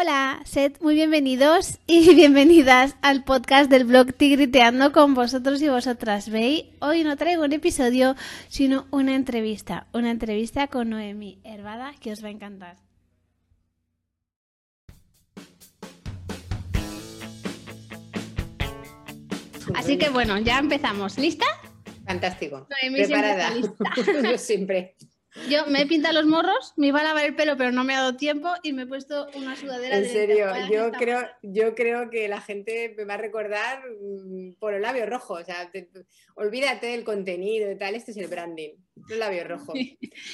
Hola, sed muy bienvenidos y bienvenidas al podcast del blog Tigriteando con vosotros y vosotras. ¿Veis? Hoy no traigo un episodio, sino una entrevista. Una entrevista con Noemi Hervada que os va a encantar. Así que bueno, ya empezamos. ¿Lista? Fantástico. Noemi siempre Preparada. está lista. Yo siempre. Yo me he pintado los morros, me iba a lavar el pelo, pero no me ha dado tiempo y me he puesto una sudadera En de serio, yo creo, yo creo que la gente me va a recordar mm, por el labio rojo. O sea, te- olvídate del contenido y tal, este es el branding, el labio rojo.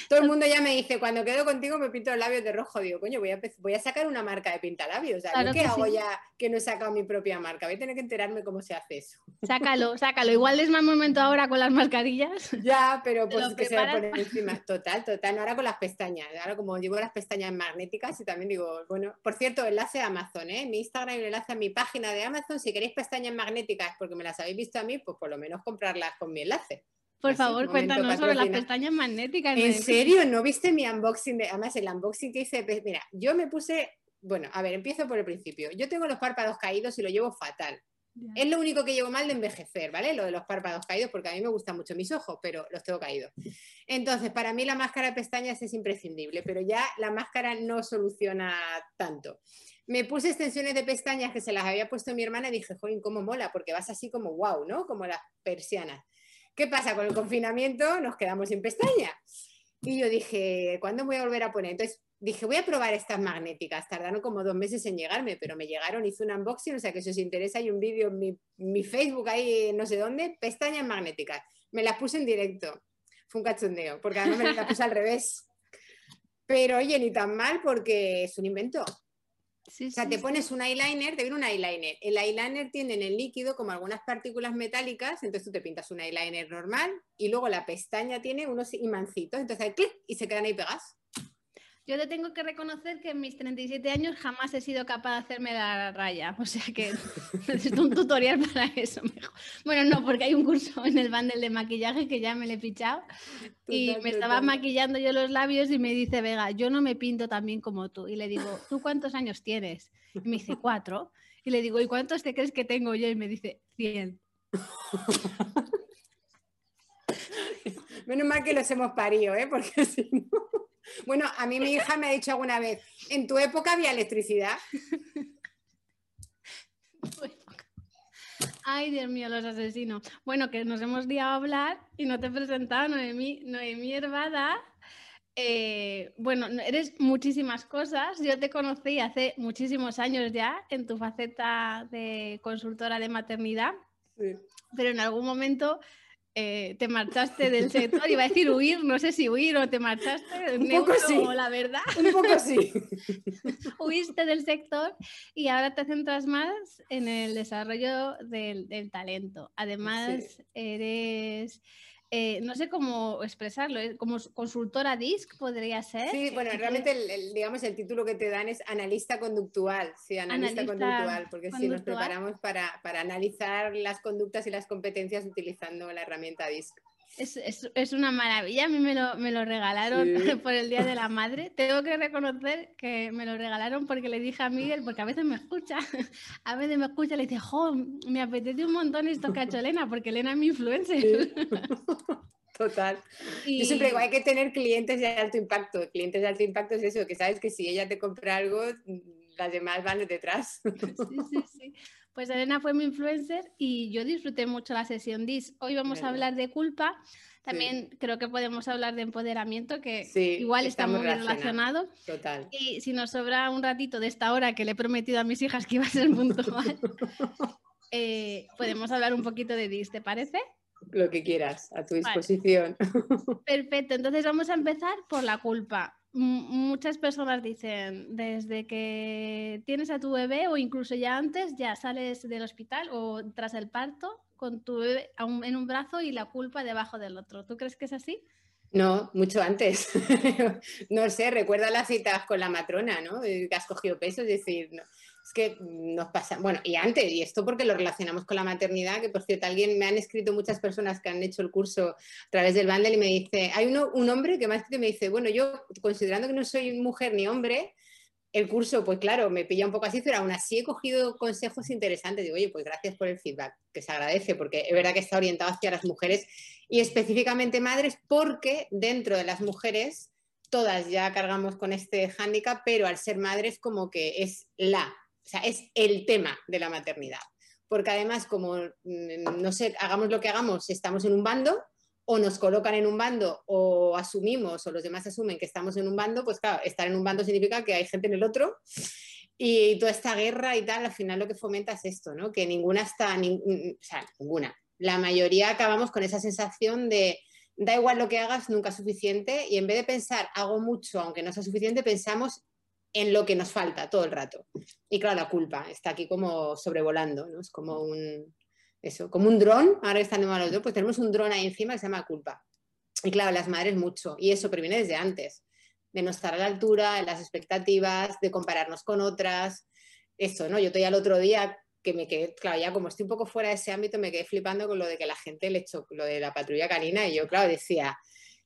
Todo el mundo ya me dice, cuando quedo contigo me pinto los labios de rojo. Digo, coño, voy a, voy a sacar una marca de pintalabios. Claro ¿yo ¿qué hago sí. ya que no he sacado mi propia marca? Voy a tener que enterarme cómo se hace eso. Sácalo, sácalo. Igual es más momento ahora con las mascarillas. Ya, pero pues que se va a poner encima. Total, total. No, ahora con las pestañas. Ahora como llevo las pestañas magnéticas y también digo, bueno, por cierto, enlace a Amazon, ¿eh? Mi Instagram y un enlace a mi página de Amazon. Si queréis pestañas magnéticas porque me las habéis visto a mí, pues por lo menos comprarlas con mi enlace. Por Así, favor, cuéntanos sobre las pestañas magnéticas. ¿En serio? ¿No viste mi unboxing? De... Además, el unboxing que hice, pues, mira, yo me puse, bueno, a ver, empiezo por el principio. Yo tengo los párpados caídos y lo llevo fatal. Es lo único que llevo mal de envejecer, ¿vale? Lo de los párpados caídos, porque a mí me gustan mucho mis ojos, pero los tengo caídos. Entonces, para mí la máscara de pestañas es imprescindible, pero ya la máscara no soluciona tanto. Me puse extensiones de pestañas que se las había puesto mi hermana y dije, joder, cómo mola, porque vas así como wow, ¿no? Como las persianas. ¿Qué pasa? Con el confinamiento nos quedamos sin pestañas. Y yo dije, ¿cuándo voy a volver a poner? Entonces dije, voy a probar estas magnéticas. Tardaron como dos meses en llegarme, pero me llegaron, hice un unboxing, o sea que si os interesa hay un vídeo en mi, mi Facebook ahí, no sé dónde, pestañas magnéticas. Me las puse en directo. Fue un cachondeo, porque además me las puse al revés. Pero oye, ni tan mal porque es un invento. Sí, O sea, sí, te pones un eyeliner, te viene un eyeliner. El eyeliner tiene en el líquido como algunas partículas metálicas, entonces tú te pintas un eyeliner normal y luego la pestaña tiene unos imancitos, entonces hay clic y se quedan ahí pegadas. Yo te tengo que reconocer que en mis 37 años jamás he sido capaz de hacerme la raya. O sea que necesito un tutorial para eso mejor. Bueno, no, porque hay un curso en el bundle de maquillaje que ya me lo he fichado. Y Total, me estaba total. maquillando yo los labios y me dice, Vega, yo no me pinto tan bien como tú. Y le digo, ¿tú cuántos años tienes? Y me dice, cuatro. Y le digo, ¿y cuántos te crees que tengo yo? Y me dice, cien. Menos mal que los hemos parido, ¿eh? Porque si no... Bueno, a mí mi hija me ha dicho alguna vez, ¿en tu época había electricidad? Ay, Dios mío, los asesinos. Bueno, que nos hemos liado a hablar y no te he presentado, Noemí, Noemí Hervada. Eh, bueno, no- eres muchísimas cosas. Yo te conocí hace muchísimos años ya en tu faceta de consultora de maternidad, pero en algún momento eh, te marchaste del sector. Iba a decir huir, no sé si huir o te marchaste. Un poco sí. la verdad. Un poco sí. huiste del sector y ahora te centras más en el desarrollo del, del talento. Además, eres, eh, no sé cómo expresarlo, ¿eh? como consultora DISC podría ser. Sí, bueno, realmente el, el- digamos el título que te dan es analista conductual, sí, analista, Analista conductual, porque sí, nos preparamos para, para analizar las conductas y las competencias utilizando la herramienta DISC. Es, es- es una maravilla, a mí me lo, me lo regalaron Sí. por el Día de la Madre. Tengo que reconocer que me lo regalaron porque le dije a Miguel, porque a veces me escucha, a veces me escucha y le dice, jo, me apetece un montón esto que ha hecho Elena, porque Elena es mi influencer. Total. Y- Yo siempre digo, hay que tener clientes de alto impacto. Clientes de alto impacto es eso, que sabes que si ella te compra algo, las demás van detrás. Sí, sí, sí. Pues Elena fue mi influencer y yo disfruté mucho la sesión DIS. Hoy vamos a hablar de culpa. También creo que podemos hablar de empoderamiento, que Sí, igual está muy relacionado. Total. Y si nos sobra un ratito de esta hora que le he prometido a mis hijas que iba a ser puntual, eh, podemos hablar un poquito de DIS, ¿te parece? Lo que quieras, a tu Vale. disposición. Perfecto, entonces vamos a empezar por la culpa. Muchas personas dicen, desde que tienes a tu bebé o incluso ya antes, ya sales del hospital o tras el parto con tu bebé en un brazo y la culpa debajo del otro. ¿Tú crees que es así? No, mucho antes. no sé, recuerda las citas con la matrona, ¿no? Que has cogido peso, es decir, no, es que nos pasa, bueno, y antes, y esto porque lo relacionamos con la maternidad, que por cierto, alguien me han escrito muchas personas que han hecho el curso a través del bundle y me dice, hay uno, un hombre que me ha escrito y me dice, bueno, yo considerando que no soy mujer ni hombre, el curso, pues claro, me pilla un poco así, pero aún así he cogido consejos interesantes. Digo, oye, pues gracias por el feedback, que se agradece, porque es verdad que está orientado hacia las mujeres y específicamente madres, porque dentro de las mujeres todas ya cargamos con este hándicap, pero al ser madres como que es la, o sea, es el tema de la maternidad. Porque además, como, mm, no sé, hagamos lo que hagamos, estamos en un bando, o nos colocan en un bando o asumimos o los demás asumen que estamos en un bando, pues claro, estar en un bando significa que hay gente en el otro y toda esta guerra y tal, al final lo que fomenta es esto, ¿no? Que ninguna está, o sea, ninguna. La mayoría acabamos con esa sensación de da igual lo que hagas, nunca es suficiente y en vez de pensar hago mucho aunque no sea suficiente, pensamos en lo que nos falta todo el rato. Y claro, la culpa está aquí como sobrevolando, ¿no? Es como un, eso, como un dron, ahora que están de los dos, pues tenemos un dron ahí encima que se llama culpa. Y claro, las madres mucho, y eso previene desde antes, de no estar a la altura, las expectativas, de compararnos con otras, eso, ¿no? Yo estoy al otro día que me quedé, claro, ya como estoy un poco fuera de ese ámbito, me quedé flipando con lo de que la gente le echó lo de la patrulla canina, y yo, claro, decía,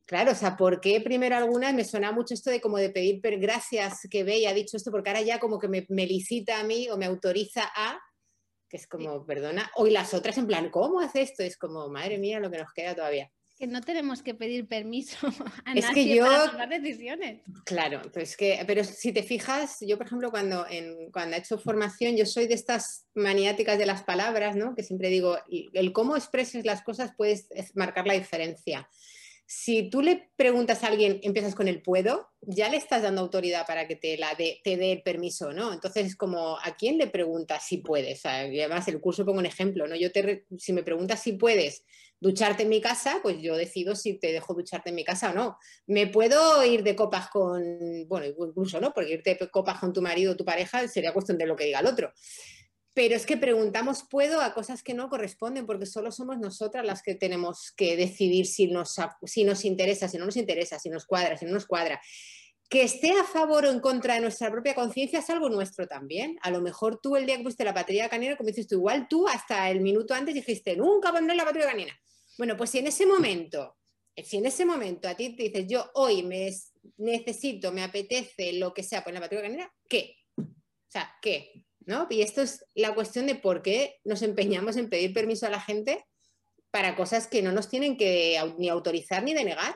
claro, o sea, ¿por qué primero algunas me suena mucho esto de como de pedir gracias que ve y ha dicho esto, porque ahora ya como que me, me licita a mí o me autoriza a, que es como, perdona, hoy las otras en plan, ¿cómo hace esto? Es como, madre mía, lo que nos queda todavía. Que no tenemos que pedir permiso a es nadie que yo, para tomar decisiones. Claro, pues que, pero si te fijas, yo por ejemplo cuando, en, cuando he hecho formación, yo soy de estas maniáticas de las palabras, ¿no? Que siempre digo, el cómo expreses las cosas puede marcar la diferencia si tú le preguntas a alguien, empiezas con el puedo, ya le estás dando autoridad para que te, la te dé el permiso, ¿no? Entonces es como, ¿a quién le preguntas si puedes? y además, el curso pongo un ejemplo, ¿no? Yo te, si me preguntas si puedes ducharte en mi casa, pues yo decido si te dejo ducharte en mi casa o no. Me puedo ir de copas con, bueno, incluso, ¿no? Porque irte de copas con tu marido o tu pareja sería cuestión de lo que diga el otro pero es que preguntamos puedo a cosas que no corresponden porque solo somos nosotras las que tenemos que decidir si nos, si nos interesa, si no nos interesa, si nos cuadra, si no nos cuadra. Que esté a favor o en contra de nuestra propia conciencia es algo nuestro también. A lo mejor tú el día que pusiste la patrulla canina, como dices tú, igual tú hasta el minuto antes dijiste, nunca pondré la patrulla canina. Bueno, pues si en ese momento, si en ese momento a ti te dices, yo hoy me necesito, me apetece lo que sea poner la patrulla canina, ¿qué? O sea, ¿qué? Y esto es la cuestión de por qué nos empeñamos en pedir permiso a la gente para cosas que no nos tienen que ni autorizar ni denegar.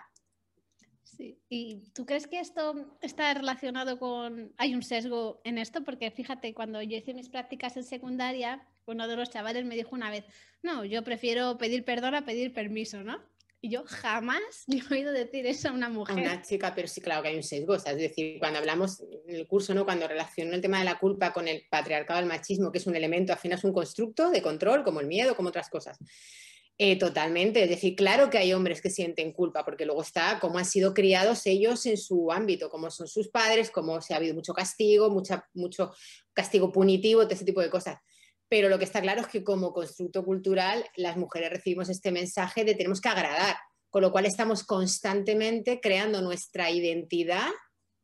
Sí. ¿Y tú crees que esto está relacionado con... Hay un sesgo en esto? Porque fíjate, cuando yo hice mis prácticas en secundaria, uno de los chavales me dijo una vez, no, yo prefiero pedir perdón a pedir permiso, ¿no? Y yo jamás le he oído decir eso a una mujer. A una chica, pero sí, claro que hay un sesgo. es decir, cuando hablamos en el curso, ¿no? cuando relaciono el tema de la culpa con el patriarcado, el machismo, que es un elemento, al final es un constructo de control, como el miedo, como otras cosas. Eh, totalmente. Es decir, claro que hay hombres que sienten culpa, porque luego está cómo han sido criados ellos en su ámbito, cómo son sus padres, cómo se ha habido mucho castigo, mucha, mucho castigo punitivo, todo ese tipo de cosas pero lo que está claro es que como constructo cultural las mujeres recibimos este mensaje de tenemos que agradar, con lo cual estamos constantemente creando nuestra identidad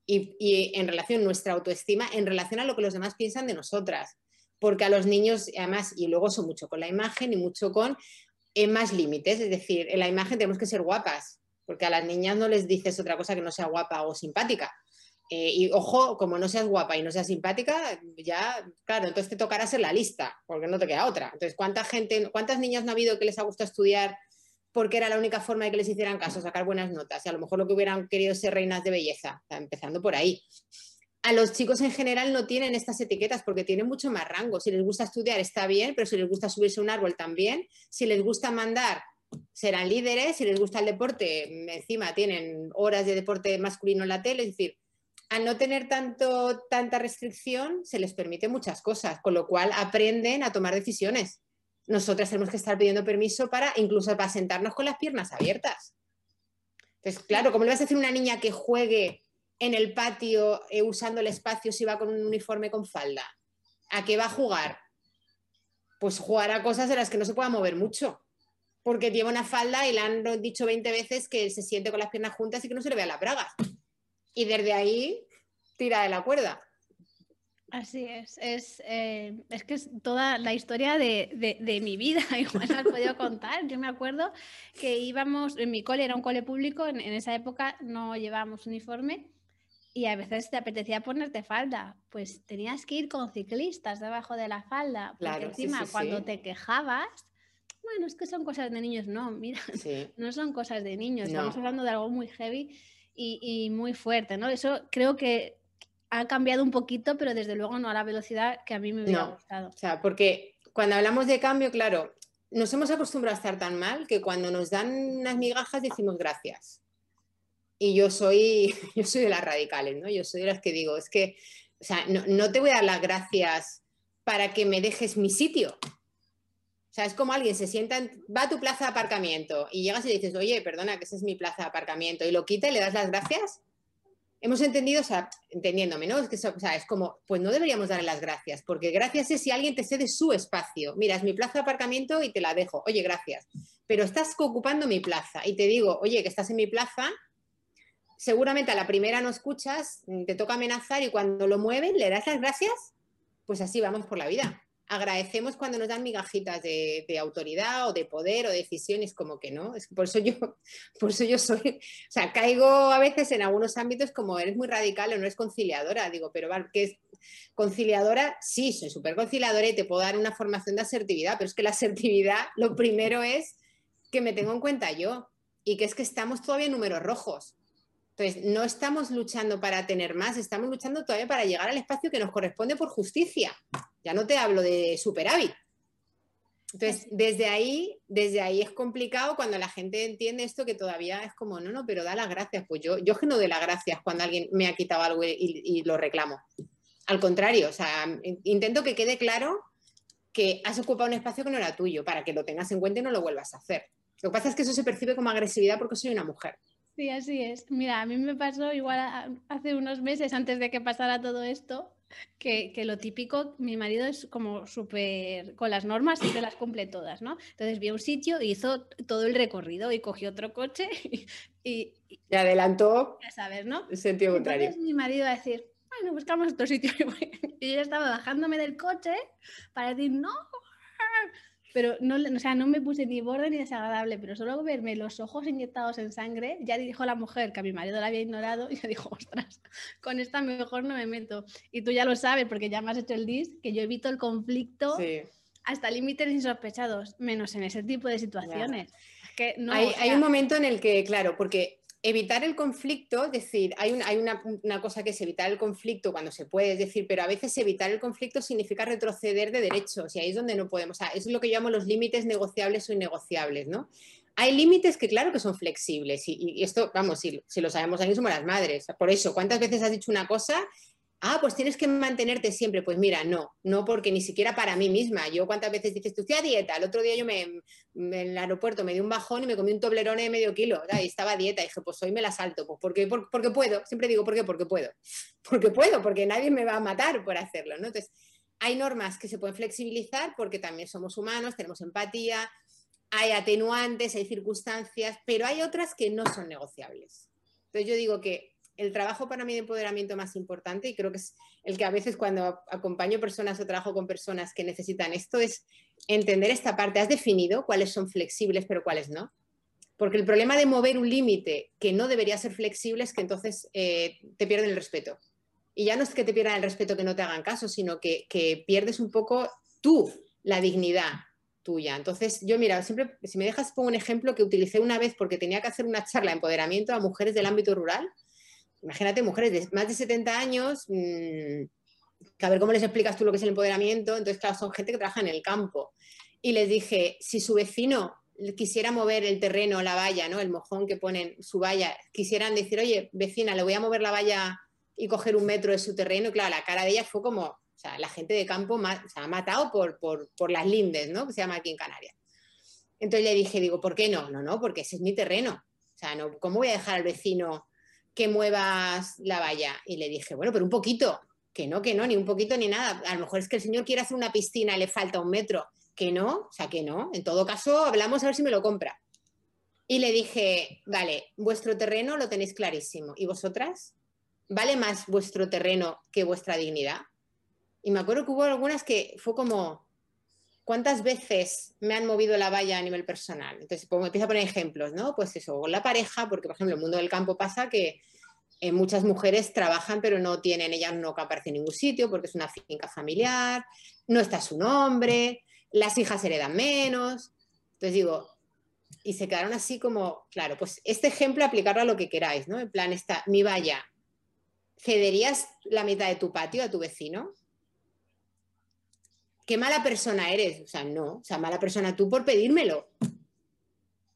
y, en relación nuestra autoestima, en relación a lo que los demás piensan de nosotras. Porque a los niños, además, y luego son mucho con la imagen y mucho con eh, más límites, es decir, en la imagen tenemos que ser guapas, porque a las niñas no les dices otra cosa que no sea guapa o simpática. Eh, y ojo, como no seas guapa y no seas simpática, ya, claro, entonces te tocará ser la lista, porque no te queda otra. Entonces, ¿cuánta gente, cuántas niñas no ha habido que les ha gustado estudiar porque era la única forma de que les hicieran caso, sacar buenas notas? Y a lo mejor lo que hubieran querido ser reinas de belleza, empezando por ahí. A los chicos en general no tienen estas etiquetas porque tienen mucho más rango. Si les gusta estudiar está bien, pero si les gusta subirse a un árbol también. Si les gusta mandar, serán líderes. Si les gusta el deporte, encima tienen horas de deporte masculino en la tele. Es decir, al no tener tanto, tanta restricción, se les permite muchas cosas, con lo cual aprenden a tomar decisiones. Nosotras tenemos que estar pidiendo permiso para incluso para sentarnos con las piernas abiertas. Entonces, claro, ¿cómo le vas a decir a una niña que juegue en el patio eh, usando el espacio si va con un uniforme con falda? ¿A qué va a jugar? Pues jugar a cosas de las que no se pueda mover mucho, porque lleva una falda y le han dicho 20 veces que se siente con las piernas juntas y que no se le vea la braga y desde ahí tira de la cuerda. Así es, es, eh, es que es toda la historia de, de, mi vida, igual la has podido contar. Yo me acuerdo que íbamos, en mi cole era un cole público, en, esa época no llevábamos uniforme y a veces te apetecía ponerte falda, pues tenías que ir con ciclistas debajo de la falda, porque encima cuando te quejabas, bueno, es que son cosas de niños, no, mira, no son cosas de niños, estamos hablando de algo muy heavy y, muy fuerte, ¿no? Eso creo que ha cambiado un poquito, pero desde luego no a la velocidad que a mí me hubiera gustado. O sea, porque cuando hablamos de cambio, claro, nos hemos acostumbrado a estar tan mal que cuando nos dan unas migajas decimos gracias. Y yo soy, yo soy de las radicales, ¿no? Yo soy de las que digo, es que, o sea, no, no te voy a dar las gracias para que me dejes mi sitio. O sea, es como alguien se sienta, va a tu plaza de aparcamiento y llegas y dices, oye, perdona, que esa es mi plaza de aparcamiento, y lo quita y le das las gracias. Hemos entendido, o sea, entendiéndome, ¿no? Es que o sea, es como, pues no deberíamos darle las gracias, porque gracias es si alguien te cede su espacio. Mira, es mi plaza de aparcamiento y te la dejo. Oye, gracias. Pero estás ocupando mi plaza y te digo, oye, que estás en mi plaza, seguramente a la primera no escuchas, te toca amenazar y cuando lo mueven le das las gracias, pues así vamos por la vida agradecemos cuando nos dan migajitas de, autoridad o de poder o decisiones como que no. Es por eso yo, por eso yo soy, o sea, caigo a veces en algunos ámbitos como eres muy radical o no eres conciliadora. Digo, pero ¿qué es conciliadora? Sí, soy súper conciliadora y te puedo dar una formación de asertividad, pero es que la asertividad lo primero es que me tengo en cuenta yo y que es que estamos todavía en números rojos. Entonces, no estamos luchando para tener más, estamos luchando todavía para llegar al espacio que nos corresponde por justicia. Ya no te hablo de superávit. Entonces, desde ahí, desde ahí es complicado cuando la gente entiende esto que todavía es como, no, no, pero da las gracias. Pues yo, yo que no doy las gracias cuando alguien me ha quitado algo y, y lo reclamo. Al contrario, o sea, intento que quede claro que has ocupado un espacio que no era tuyo, para que lo tengas en cuenta y no lo vuelvas a hacer. Lo que pasa es que eso se percibe como agresividad porque soy una mujer. Sí, así es. Mira, a mí me pasó igual hace unos meses, antes de que pasara todo esto, que, lo típico, mi marido es como súper con las normas, siempre las cumple todas, ¿no? Entonces vio un sitio, hizo todo el recorrido y cogió otro coche y... y adelantó. Ya sabes, ¿no? En sentido contrario. Entonces mi marido va a decir, bueno, buscamos otro sitio. Y yo estaba bajándome del coche para decir, no, pero no, o sea, no me puse ni borde ni desagradable, pero solo verme los ojos inyectados en sangre, ya dijo la mujer que a mi marido la había ignorado y ya dijo, ostras, con esta mejor no me meto. Y tú ya lo sabes porque ya me has hecho el dis, que yo evito el conflicto hasta límites insospechados, menos en ese tipo de situaciones. Que no, hay, hay un momento en el que, claro, porque evitar el conflicto, es decir, hay, hay una, cosa que es evitar el conflicto cuando se puede, es decir, pero a veces evitar el conflicto significa retroceder de derechos y ahí es donde no podemos, o sea, es lo que llamo los límites negociables o innegociables, ¿no? Hay límites que claro que son flexibles y, esto, vamos, si, si, lo sabemos ahí somos las madres, por eso, ¿cuántas veces has dicho una cosa Ah, pues tienes que mantenerte siempre. Pues mira, no, no porque ni siquiera para mí misma. Yo cuántas veces dices, tú a dieta. El otro día yo me, en el aeropuerto me di un bajón y me comí un toblerone de medio kilo. Y estaba dieta. Y dije, pues hoy me la salto. Pues porque, porque puedo. Siempre digo, ¿por qué? Porque puedo. Porque puedo, porque nadie me va a matar por hacerlo. ¿no? Entonces, hay normas que se pueden flexibilizar porque también somos humanos, tenemos empatía, hay atenuantes, hay circunstancias, pero hay otras que no son negociables. Entonces yo digo que el trabajo para mí de empoderamiento más importante, y creo que es el que a veces cuando acompaño personas o trabajo con personas que necesitan esto, es entender esta parte. Has definido cuáles son flexibles, pero cuáles no. Porque el problema de mover un límite que no debería ser flexible es que entonces eh, te pierden el respeto. Y ya no es que te pierdan el respeto que no te hagan caso, sino que, que pierdes un poco tú la dignidad tuya. Entonces, yo mira, siempre, si me dejas, pongo un ejemplo que utilicé una vez porque tenía que hacer una charla de empoderamiento a mujeres del ámbito rural imagínate, mujeres de más de 70 años, mm, a ver cómo les explicas tú lo que es el empoderamiento. Entonces, claro, son gente que trabaja en el campo. Y les dije, si su vecino quisiera mover el terreno, la valla, ¿no? El mojón que ponen su valla, quisieran decir, oye, vecina, le voy a mover la valla y coger un metro de su terreno. Y claro, la cara de ella fue como, o sea, la gente de campo se ha matado por, por, por, las lindes, ¿no? Que se llama aquí en Canarias. Entonces le dije, digo, ¿por qué no? No, no, porque ese es mi terreno. O sea, no, ¿cómo voy a dejar al vecino que muevas la valla. Y le dije, bueno, pero un poquito, que no, que no, ni un poquito ni nada. A lo mejor es que el señor quiere hacer una piscina le falta un metro. Que no, o sea, que no. En todo caso, hablamos a ver si me lo compra. Y le dije, vale, vuestro terreno lo tenéis clarísimo. ¿Y vosotras? ¿Vale más vuestro terreno que vuestra dignidad? Y me acuerdo que hubo algunas que fue como, ¿cuántas veces me han movido la valla a nivel personal? Entonces, pues, empiezo a poner ejemplos, ¿no? Pues eso, con la pareja, porque por ejemplo, en el mundo del campo pasa que eh, muchas mujeres trabajan pero no tienen, ellas no aparecen en ningún sitio porque es una finca familiar, no está su nombre, las hijas heredan menos. Entonces digo, y se quedaron así como, claro, pues este ejemplo aplicarlo a lo que queráis, ¿no? En plan, está mi valla, ¿cederías la mitad de tu patio a tu vecino? ¿Qué mala persona eres? O sea, no, o sea, mala persona tú por pedírmelo.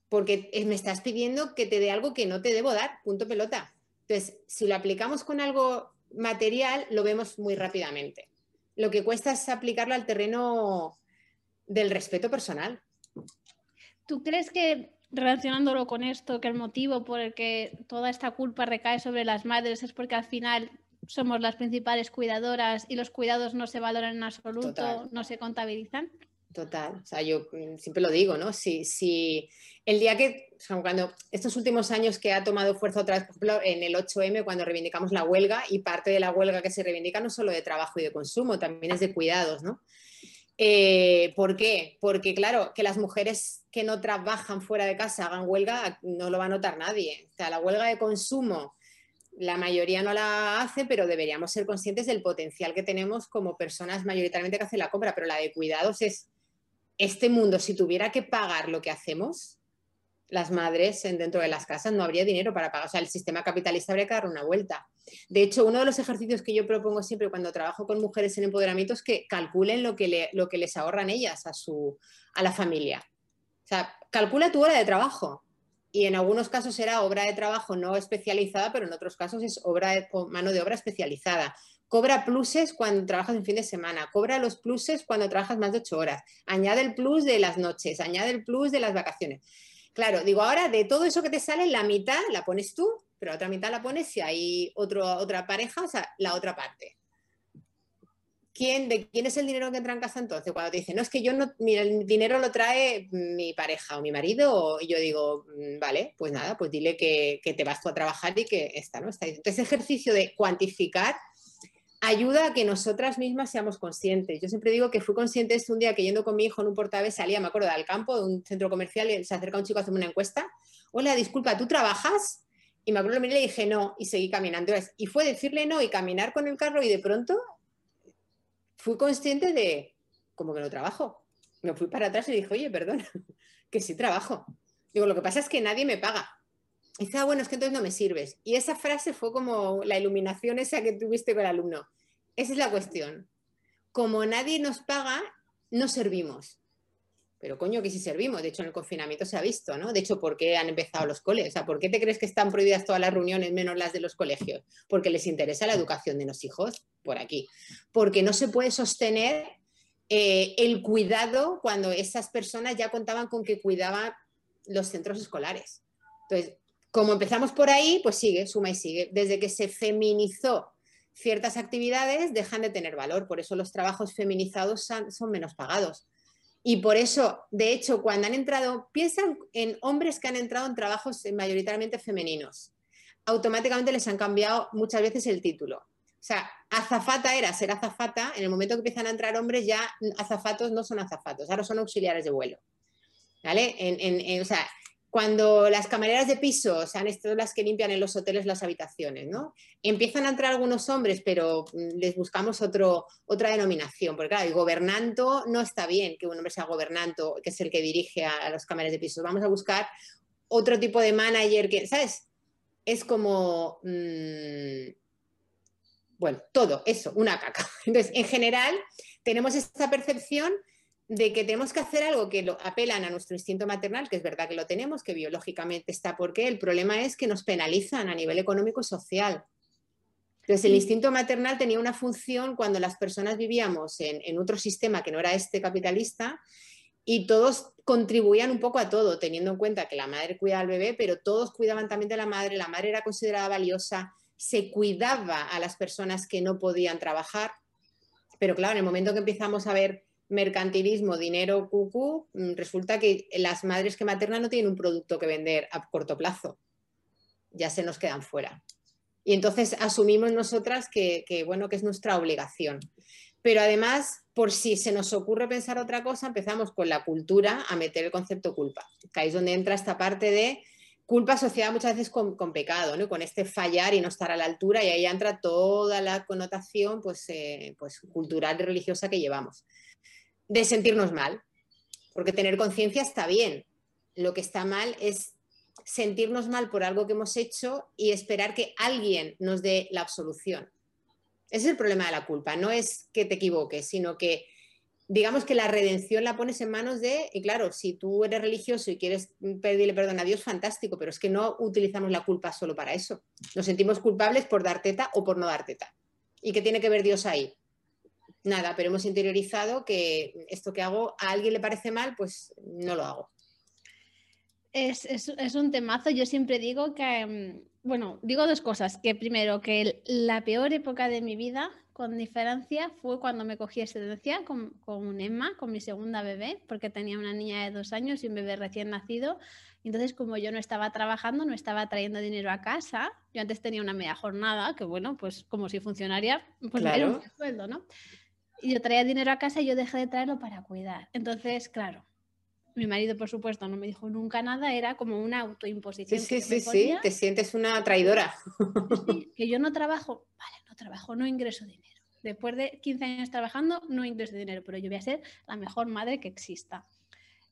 Porque me estás pidiendo que te dé algo que no te debo dar, punto pelota. Entonces, si lo aplicamos con algo material, lo vemos muy rápidamente. Lo que cuesta es aplicarlo al terreno del respeto personal. ¿Tú crees que relacionándolo con esto, que el motivo por el que toda esta culpa recae sobre las madres es porque al final somos las principales cuidadoras y los cuidados no se valoran en absoluto, no se contabilizan? Total, o sea, yo mm, siempre lo digo, ¿no? Si, si el día que, cuando estos últimos años que ha tomado fuerza otra vez, por ejemplo, en el 8M, cuando reivindicamos la huelga, y parte de la huelga que se reivindica no solo de trabajo y de consumo, también es de cuidados, ¿no? Eh, ¿Por qué? Porque, claro, que las mujeres que no trabajan fuera de casa hagan huelga, no lo va a notar nadie. O sea, la huelga de consumo, la mayoría no la hace, pero deberíamos ser conscientes del potencial que tenemos como personas mayoritariamente que hacen la compra, pero la de cuidados es este mundo, si tuviera que pagar lo que hacemos, las madres dentro de las casas no habría dinero para pagar. O sea, el sistema capitalista habría que dar una vuelta. De hecho, uno de los ejercicios que yo propongo siempre cuando trabajo con mujeres en empoderamiento es que calculen lo que, lo que les ahorran ellas a, su, a la familia. O sea, calcula tu hora de trabajo. Y en algunos casos será obra de trabajo no especializada, pero en otros casos es obra de, mano de obra especializada. Cobra pluses cuando trabajas en fin de semana, cobra los pluses cuando trabajas más de ocho horas, añade el plus de las noches, añade el plus de las vacaciones. Claro, digo, ahora de todo eso que te sale, la mitad la pones tú, pero la otra mitad la pones si hay otro, otra pareja, o sea, la otra parte. ¿Quién, ¿De quién es el dinero que entra en casa entonces? Cuando te dicen, no, es que yo no, mira, el dinero lo trae mi pareja o mi marido, y yo digo, mm, vale, pues nada, pues dile que, que te vas tú a trabajar y que está, ¿no? Está. Entonces, ejercicio de cuantificar ayuda a que nosotras mismas seamos conscientes. Yo siempre digo que fui consciente este un día que yendo con mi hijo en un portaavés salía, me acuerdo, del campo, de un centro comercial, y se acerca un chico a hacerme una encuesta. Hola, disculpa, ¿tú trabajas? Y me acuerdo, miré y le dije no, y seguí caminando. Y fue decirle no y caminar con el carro, y de pronto fui consciente de, como que no trabajo. Me fui para atrás y dije, oye, perdona, que sí trabajo. Digo, lo que pasa es que nadie me paga. Y dice, ah, bueno, es que entonces no me sirves. Y esa frase fue como la iluminación esa que tuviste con el alumno. Esa es la cuestión. Como nadie nos paga, no servimos. Pero coño, que sí servimos. De hecho, en el confinamiento se ha visto, ¿no? De hecho, ¿por qué han empezado los colegios? O sea, ¿por qué te crees que están prohibidas todas las reuniones menos las de los colegios? Porque les interesa la educación de los hijos por aquí. Porque no se puede sostener eh, el cuidado cuando esas personas ya contaban con que cuidaban los centros escolares. Entonces, como empezamos por ahí, pues sigue, suma y sigue. Desde que se feminizó ciertas actividades, dejan de tener valor. Por eso los trabajos feminizados son, menos pagados. Y por eso, de hecho, cuando han entrado, piensan en hombres que han entrado en trabajos mayoritariamente femeninos. Automáticamente les han cambiado muchas veces el título. O sea, azafata era ser azafata, en el momento que empiezan a entrar hombres ya azafatos no son azafatos, ahora son auxiliares de vuelo. ¿Vale? O sea, cuando las camareras de piso han estado las que limpian en los hoteles las habitaciones, ¿no? Empiezan a entrar algunos hombres, pero mm, les buscamos otro, otra denominación, porque claro, el gobernanto no está bien que un hombre sea gobernanto, que es el que dirige a, los camareras de piso. Vamos a buscar otro tipo de manager que, ¿sabes? Es como, mm, bueno, todo, eso, una caca. Entonces, en general, tenemos esta percepción de que tenemos que hacer algo que lo apelan a nuestro instinto maternal, que es verdad que lo tenemos, que biológicamente está porque el problema es que nos penalizan a nivel económico y social. Entonces, el instinto maternal tenía una función cuando las personas vivíamos en, otro sistema que no era este capitalista y todos contribuían un poco a todo, teniendo en cuenta que la madre cuida al bebé, pero todos cuidaban también de la madre, la madre era considerada valiosa, se cuidaba a las personas que no podían trabajar, pero claro, en el momento que empezamos a ver mercantilismo, dinero, cucú, mm, resulta que las madres que maternan no tienen un producto que vender a corto plazo. Ya se nos quedan fuera. Y entonces asumimos nosotras que, bueno, que es nuestra obligación. Pero además, por si se nos ocurre pensar otra cosa, empezamos con la cultura a meter el concepto culpa. Que ahí es donde entra esta parte de culpa asociada muchas veces con, pecado, ¿no? con este fallar y no estar a la altura, y ahí entra toda la connotación pues, eh, pues, cultural y religiosa que llevamos. De sentirnos mal, porque tener conciencia está bien. Lo que está mal es sentirnos mal por algo que hemos hecho y esperar que alguien nos dé la absolución. Ese es el problema de la culpa, no es que te equivoques, sino que digamos que la redención la pones en manos de, y claro, si tú eres religioso y quieres pedirle perdón a Dios, fantástico, pero es que no utilizamos la culpa solo para eso. Nos sentimos culpables por dar teta o por no dar teta. ¿Y qué tiene que ver Dios ahí? Nada, pero hemos interiorizado que esto que hago a alguien le parece mal, pues no lo hago. Es, un temazo. Yo siempre digo que, mm, bueno, digo dos cosas. Que primero, que la peor época de mi vida con diferencia fue cuando me cogí excedencia con, con Emma, con mi segunda bebé, porque tenía una niña de dos años y un bebé recién nacido. Entonces, como yo no estaba trabajando, no estaba trayendo dinero a casa, yo antes tenía una media jornada, que bueno, pues como si funcionaria, pues era un sueldo, ¿no? Y yo traía dinero a casa y yo dejé de traerlo para cuidar. Entonces, claro, mi marido, por supuesto, no me dijo nunca nada, era como una autoimposición. Sí, sí, sí, sí, te sientes una traidora. que yo no trabajo, vale, no trabajo, no ingreso dinero. Después de 15 años trabajando, no ingreso dinero, pero yo voy a ser la mejor madre que exista.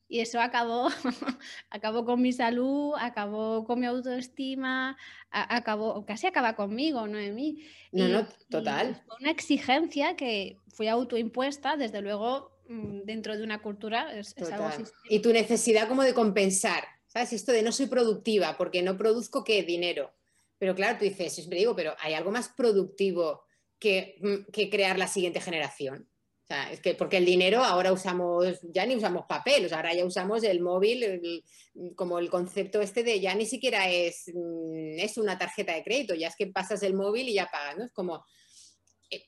Y eso acabó, acabó con mi salud, acabó con mi autoestima, acabó, casi acaba conmigo, no en mí. No, no, total. una exigencia que fue autoimpuesta, desde luego, dentro de una cultura es, algo así. Y tu necesidad como de compensar, ¿sabes? Esto de no soy productiva porque no produzco qué dinero. Pero claro, tú dices, siempre digo, pero hay algo más productivo Mm, que, crear la siguiente generación. es que porque el dinero ahora usamos, ya ni usamos papel, ahora ya usamos el móvil, como el concepto este de ya ni siquiera es, mm, es una tarjeta de crédito, ya es que pasas el móvil y ya pagas, ¿no? Es como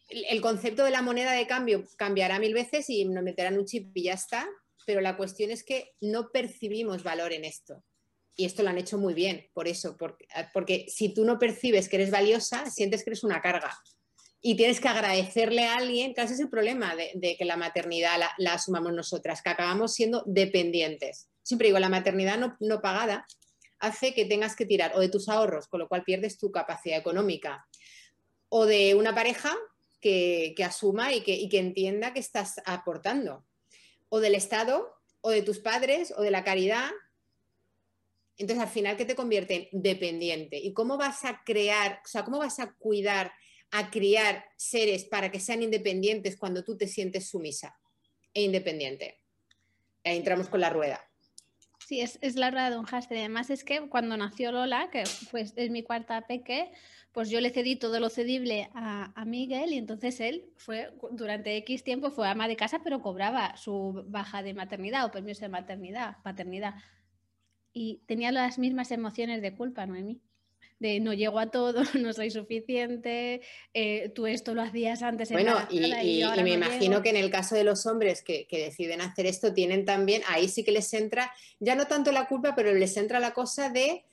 el, concepto de la moneda de cambio cambiará mil veces y nos meterán un chip y ya está, pero la cuestión es que no percibimos valor en esto. Y esto lo han hecho muy bien, por eso, porque, porque si tú no percibes que eres valiosa, sientes que eres una carga y tienes que agradecerle a alguien, que ese es el problema de, que la maternidad la, asumamos nosotras, que acabamos siendo dependientes. Siempre digo, la maternidad no, pagada hace que tengas que tirar o de tus ahorros, con lo cual pierdes tu capacidad económica, o de una pareja que, asuma y que, entienda que estás aportando, o del Estado, o de tus padres, o de la caridad, entonces, al final, ¿qué te convierte en dependiente? ¿Y cómo vas a crear, o sea, cómo vas a cuidar a criar seres para que sean independientes cuando tú te sientes sumisa e independiente. Ahí entramos con la rueda. Sí, es, la rueda de un hashtag. Además es que cuando nació Lola, que pues es mi cuarta peque, pues yo le cedí todo lo cedible a, a, Miguel y entonces él fue, durante X tiempo fue ama de casa, pero cobraba su baja de maternidad o permiso de maternidad, paternidad. Y tenía las mismas emociones de culpa, Noemí de no llego a todo, no soy suficiente, eh, tú esto lo hacías antes. Bueno, y, me imagino que en el caso de los hombres que, deciden hacer esto, tienen también, ahí sí que les entra, ya no tanto la culpa, pero les entra la cosa de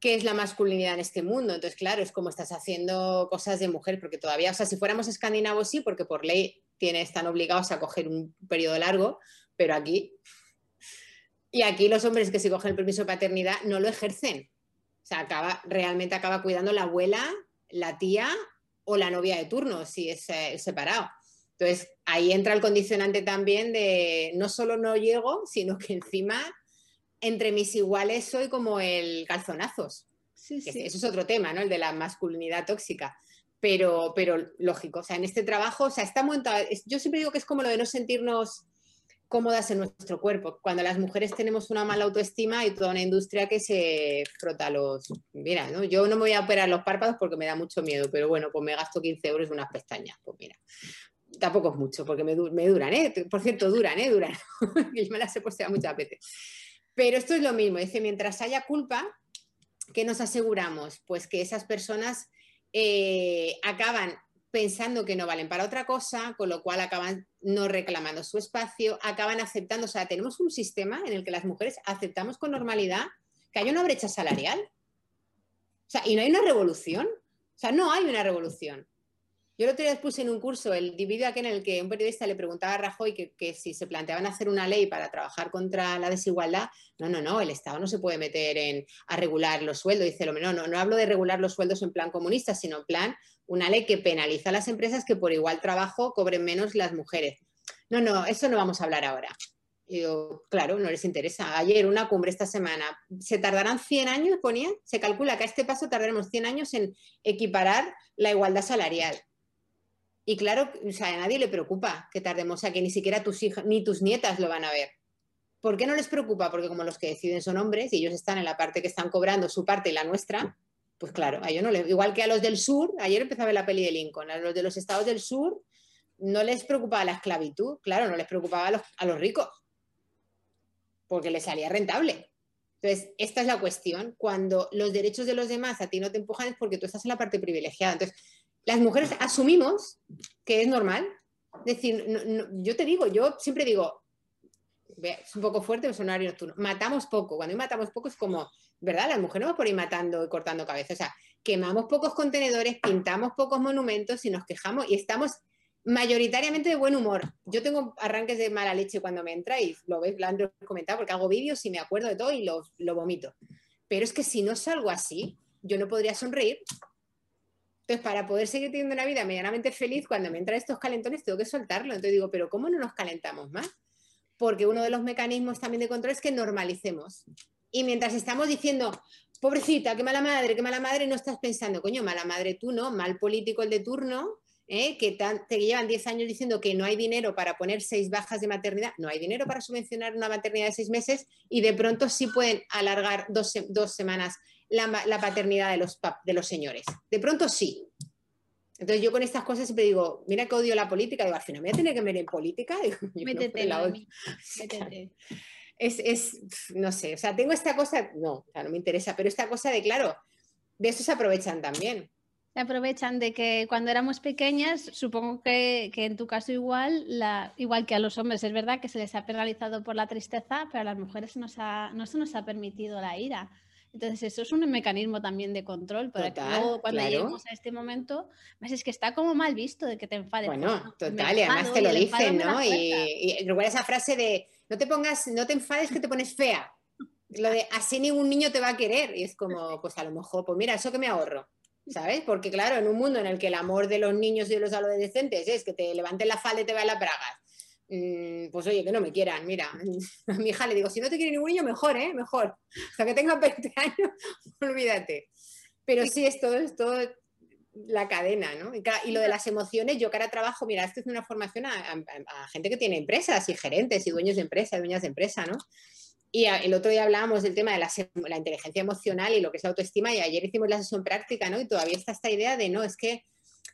qué es la masculinidad en este mundo. Entonces, claro, es como estás haciendo cosas de mujer, porque todavía, o sea, si fuéramos escandinavos sí, porque por ley tienes, están obligados a coger un periodo largo, pero aquí... Y aquí los hombres que se cogen el permiso de paternidad no lo ejercen sea, acaba, realmente acaba cuidando la abuela, la tía o la novia de turno, si es, eh, separado. Entonces, ahí entra el condicionante también de no solo no llego, sino que encima entre mis iguales soy como el calzonazos. Sí, sí. Eso es otro tema, ¿no? El de la masculinidad tóxica. Pero, pero lógico, o sea, en este trabajo, o sea, está montado, yo siempre digo que es como lo de no sentirnos cómodas en nuestro cuerpo. Cuando las mujeres tenemos una mala autoestima y toda una industria que se frota los... Mira, ¿no? yo no me voy a operar los párpados porque me da mucho miedo, pero bueno, pues me gasto 15 euros en unas pestañas. Pues mira, tampoco es mucho porque me, duran, ¿eh? Por cierto, duran, ¿eh? Duran. yo me las he puesto muchas veces. Pero esto es lo mismo, dice, mientras haya culpa, ¿qué nos aseguramos? Pues que esas personas eh, acaban pensando que no valen para otra cosa, con lo cual acaban no reclamando su espacio, acaban aceptando, o sea, tenemos un sistema en el que las mujeres aceptamos con normalidad que hay una brecha salarial. O sea, y no hay una revolución. O sea, no hay una revolución. Yo el otro día puse en un curso el dividido aquel en el que un periodista le preguntaba a Rajoy que, si se planteaban hacer una ley para trabajar contra la desigualdad. No, no, no, el Estado no se puede meter en, a regular los sueldos. Dice hombre, no, no, no hablo de regular los sueldos en plan comunista, sino en plan una ley que penaliza a las empresas que por igual trabajo cobren menos las mujeres. No, no, eso no vamos a hablar ahora. Y digo, claro, no les interesa. Ayer una cumbre esta semana, ¿se tardarán 100 años, ponía? Se calcula que a este paso tardaremos 100 años en equiparar la igualdad salarial. Y claro, o sea, a nadie le preocupa que tardemos, o sea, que ni siquiera tus hijas ni tus nietas lo van a ver. ¿Por qué no les preocupa? Porque como los que deciden son hombres y ellos están en la parte que están cobrando su parte y la nuestra, pues claro, a ellos no les, igual que a los del sur, ayer empezaba a ver la peli de Lincoln, a los de los estados del sur no les preocupaba la esclavitud, claro, no les preocupaba a los, a los ricos, porque les salía rentable. Entonces, esta es la cuestión. Cuando los derechos de los demás a ti no te empujan es porque tú estás en la parte privilegiada. Entonces, las mujeres asumimos que es normal. Es decir, yo te digo, yo siempre digo, es un poco fuerte el sonario nocturno, matamos poco. Cuando matamos poco es como, ¿verdad? Las mujeres no van por ahí matando y cortando cabezas. O sea, quemamos pocos contenedores, pintamos pocos monumentos y nos quejamos y estamos mayoritariamente de buen humor. Yo tengo arranques de mala leche cuando me entra y lo ves, lo han comentado porque hago vídeos y me acuerdo de todo y lo, lo vomito. Pero es que si no salgo así, yo no podría sonreír entonces, para poder seguir teniendo una vida medianamente feliz, cuando me entran estos calentones, tengo que soltarlo. Entonces digo, pero ¿cómo no nos calentamos más? Porque uno de los mecanismos también de control es que normalicemos. Y mientras estamos diciendo, pobrecita, qué mala madre, qué mala madre, no estás pensando, coño, mala madre tú, ¿no? Mal político el de turno, ¿eh? que te llevan 10 años diciendo que no hay dinero para poner seis bajas de maternidad, no hay dinero para subvencionar una maternidad de seis meses y de pronto sí pueden alargar dos, dos semanas la, paternidad de los, de los señores. De pronto sí. Entonces yo con estas cosas siempre digo, mira que odio la política, digo, al final me voy a tener que meter en política. métete, no, métete. Es, es, no sé, o sea, tengo esta cosa, no, o sea, no me interesa, pero esta cosa de, claro, de eso se aprovechan también. Se aprovechan de que cuando éramos pequeñas, supongo que, que, en tu caso igual, la, igual que a los hombres, es verdad que se les ha penalizado por la tristeza, pero a las mujeres nos ha, no se nos ha permitido la ira. Entonces, eso es un mecanismo también de control para que luego, cuando lleguemos a este momento, más es que está como mal visto de que te enfades. Bueno, total, y además te lo dicen, ¿no? Y, y esa frase de no te pongas, no te enfades que te pones fea. Lo de así ningún niño te va a querer. Y es como, pues a lo mejor, pues mira, eso que me ahorro. ¿Sabes? Porque claro, en un mundo en el que el amor de los niños y de los adolescentes es que te levanten la falda y te vean las bragas pues oye, que no me quieran, mira, a mi hija le digo, si no te quiere ningún niño, mejor, ¿eh? Mejor. Sea, que tenga 20 años, olvídate. Pero sí, es todo, es todo la cadena, ¿no? Y, lo de las emociones, yo ahora trabajo, mira, esto es una formación a, gente que tiene empresas y gerentes y dueños de empresas, dueñas de empresa, ¿no? Y el otro día hablábamos del tema de la, inteligencia emocional y lo que es la autoestima y ayer hicimos la sesión práctica, ¿no? Y todavía está esta idea de, no, es que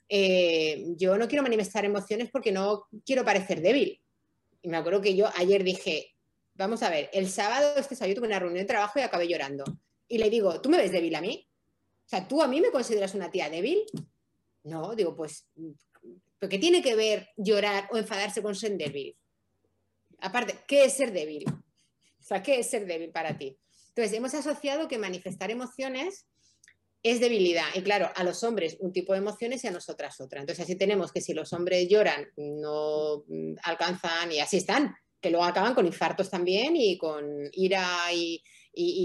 eh, yo no quiero manifestar emociones porque no quiero parecer débil. Y me acuerdo que yo ayer dije, vamos a ver, el sábado este sábado tuve una reunión de trabajo y acabé llorando. Y le digo, ¿tú me ves débil a mí? O sea, ¿tú a mí me consideras una tía débil? No, digo, pues, ¿qué tiene que ver llorar o enfadarse con ser débil? Aparte, ¿qué es ser débil? O sea, ¿qué es ser débil para ti? Entonces, hemos asociado que manifestar emociones es debilidad. Y claro, a los hombres un tipo de emociones y a nosotras otra. Entonces así tenemos que si los hombres lloran, no mm, alcanzan y así están, que luego acaban con infartos también y con ira y,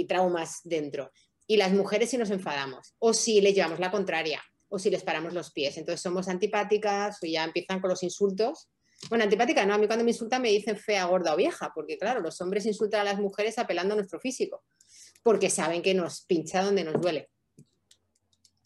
traumas dentro. Y las mujeres si nos enfadamos o si les llevamos la contraria o si les paramos los pies. Entonces somos antipáticas o ya empiezan con los insultos. Bueno, antipática no, a mí cuando me insultan me dicen fea, gorda o vieja, porque claro, los hombres insultan a las mujeres apelando a nuestro físico, porque saben que nos pincha donde nos duele.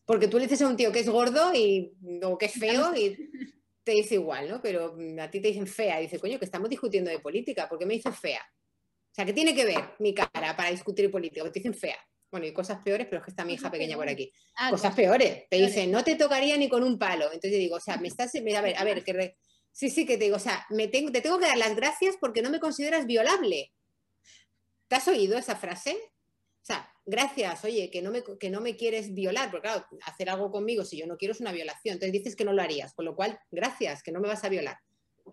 Porque tú le dices a un tío que es gordo y, o que es feo y te dice igual, ¿no? Pero a ti te dicen fea. Y dice, coño, que estamos discutiendo de política, ¿por qué me dices fea? O sea, ¿qué tiene que ver mi cara para discutir política? Te dicen fea. Bueno, y cosas peores, pero es que está mi hija pequeña por aquí. Ah, cosas peores. Te dicen, no te tocaría ni con un palo. Entonces yo digo, o sea, me estás. A ver, a ver, que sí, sí, que te digo, o sea, me tengo, te tengo que dar las gracias porque no me consideras violable. ¿Te has oído esa frase? O sea, gracias, oye, que no, me, que no me quieres violar, porque claro, hacer algo conmigo si yo no quiero es una violación. Entonces dices que no lo harías, con lo cual, gracias, que no me vas a violar.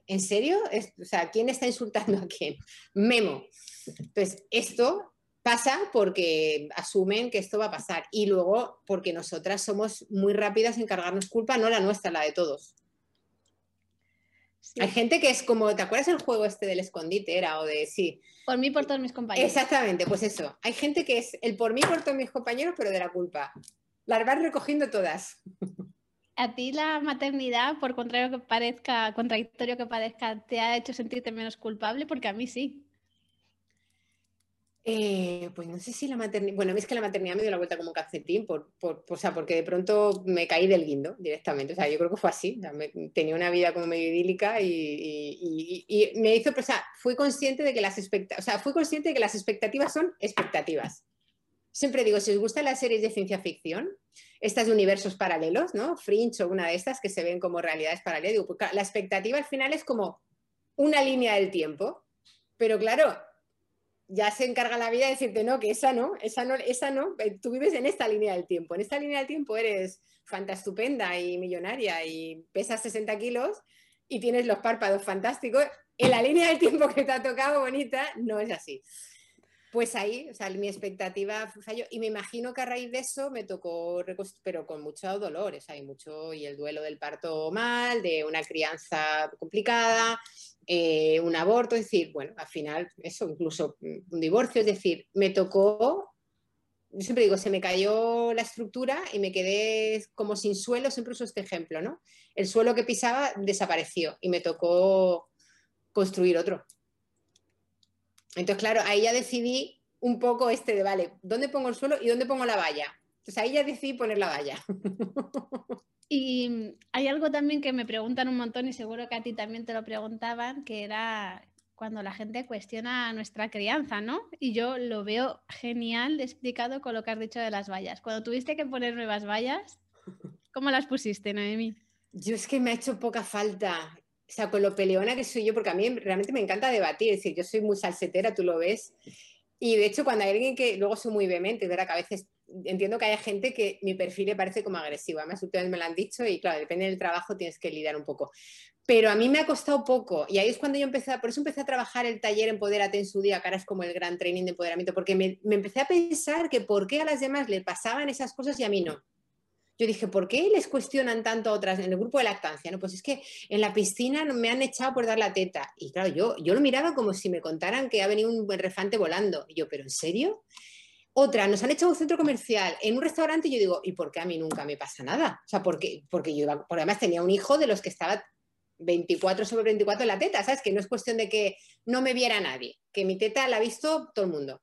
¿En serio? o sea, ¿quién está insultando a quién? Memo. Entonces, esto pasa porque asumen que esto va a pasar y luego porque nosotras somos muy rápidas en cargarnos culpa, no la nuestra, la de todos. Hay gente que es como, ¿te acuerdas el juego este del escondite? Era o de sí. Por mí, por todos mis compañeros. Exactamente, pues eso. Hay gente que es el por mí, por todos mis compañeros, pero de la culpa. Las vas recogiendo todas. ¿A ti la maternidad, por contrario que parezca, contradictorio que parezca, te ha hecho sentirte menos culpable? Porque a mí sí. Eh, pues no sé si la maternidad, bueno, es que la maternidad me dio la vuelta como un calcetín, por, o sea, porque de pronto me caí del guindo directamente, o sea, yo creo que fue así, tenía una vida como medio idílica y, me hizo, o sea, fui consciente de que las expectativas, o sea, fui consciente de que las expectativas son expectativas. Siempre digo, si os gustan las series de ciencia ficción, estas de universos paralelos, ¿no? Fringe o una de estas que se ven como realidades paralelas, digo, pues, la expectativa al final es como una línea del tiempo, pero claro, ya se encarga la vida de decirte, no, que esa no, esa no, esa no, eh, tú vives en esta línea del tiempo. En esta línea del tiempo eres fantastupenda y millonaria y pesas 60 kilos y tienes los párpados fantásticos. En la línea del tiempo que te ha tocado bonita, no es así. Pues ahí, o sea, mi expectativa falló y me imagino que a raíz de eso me tocó, pero con mucho dolor, o mucho, y el duelo del parto mal, de una crianza complicada, eh, un aborto, es decir, bueno, al final eso, incluso un divorcio, es decir, me tocó, yo siempre digo, se me cayó la estructura y me quedé como sin suelo, siempre uso este ejemplo, ¿no? El suelo que pisaba desapareció y me tocó construir otro. Entonces, claro, ahí ya decidí un poco este de, vale, ¿dónde pongo el suelo y dónde pongo la valla? Entonces ahí ya decidí poner la valla. Y hay algo también que me preguntan un montón y seguro que a ti también te lo preguntaban, que era cuando la gente cuestiona nuestra crianza, ¿no? Y yo lo veo genial explicado con lo que has dicho de las vallas. Cuando tuviste que poner nuevas vallas, ¿cómo las pusiste, Noemi? Yo es que me ha hecho poca falta. O sea, con lo peleona que soy yo, porque a mí realmente me encanta debatir, es decir, yo soy muy salsetera, tú lo ves. Y de hecho, cuando hay alguien que luego soy muy vehemente, ¿verdad? Que a veces entiendo que haya gente que mi perfil le parece como agresivo. Además, ustedes me lo han dicho y claro, depende del trabajo, tienes que lidiar un poco. Pero a mí me ha costado poco y ahí es cuando yo empecé, por eso empecé a trabajar el taller Empodérate en su día, que ahora es como el gran training de empoderamiento, porque me, me empecé a pensar que por qué a las demás le pasaban esas cosas y a mí no yo dije, ¿por qué les cuestionan tanto a otras en el grupo de lactancia? No, pues es que en la piscina me han echado por dar la teta. Y claro, yo, yo lo miraba como si me contaran que ha venido un refante volando. Y yo, ¿pero en serio? Otra, nos han echado un centro comercial, en un restaurante, y yo digo, ¿y por qué a mí nunca me pasa nada? O sea, porque, porque yo iba, porque además tenía un hijo de los que estaba 24 sobre 24 en la teta, ¿sabes? Que no es cuestión de que no me viera nadie, que mi teta la ha visto todo el mundo.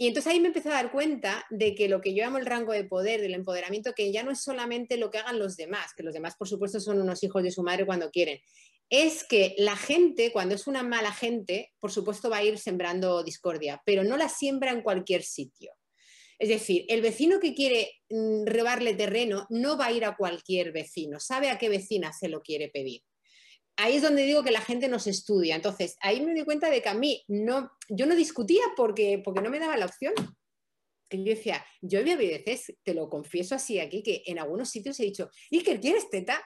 Y entonces ahí me empecé a dar cuenta de que lo que yo llamo el rango de poder, del empoderamiento, que ya no es solamente lo que hagan los demás, que los demás por supuesto son unos hijos de su madre cuando quieren, es que la gente, cuando es una mala gente, por supuesto va a ir sembrando discordia, pero no la siembra en cualquier sitio. Es decir, el vecino que quiere mm, robarle terreno no va a ir a cualquier vecino, sabe a qué vecina se lo quiere pedir ahí es donde digo que la gente nos estudia. Entonces, ahí me di cuenta de que a mí no, yo no discutía porque, porque no me daba la opción. Que yo decía, yo había veces, te lo confieso así aquí, que en algunos sitios he dicho, ¿y qué quieres teta?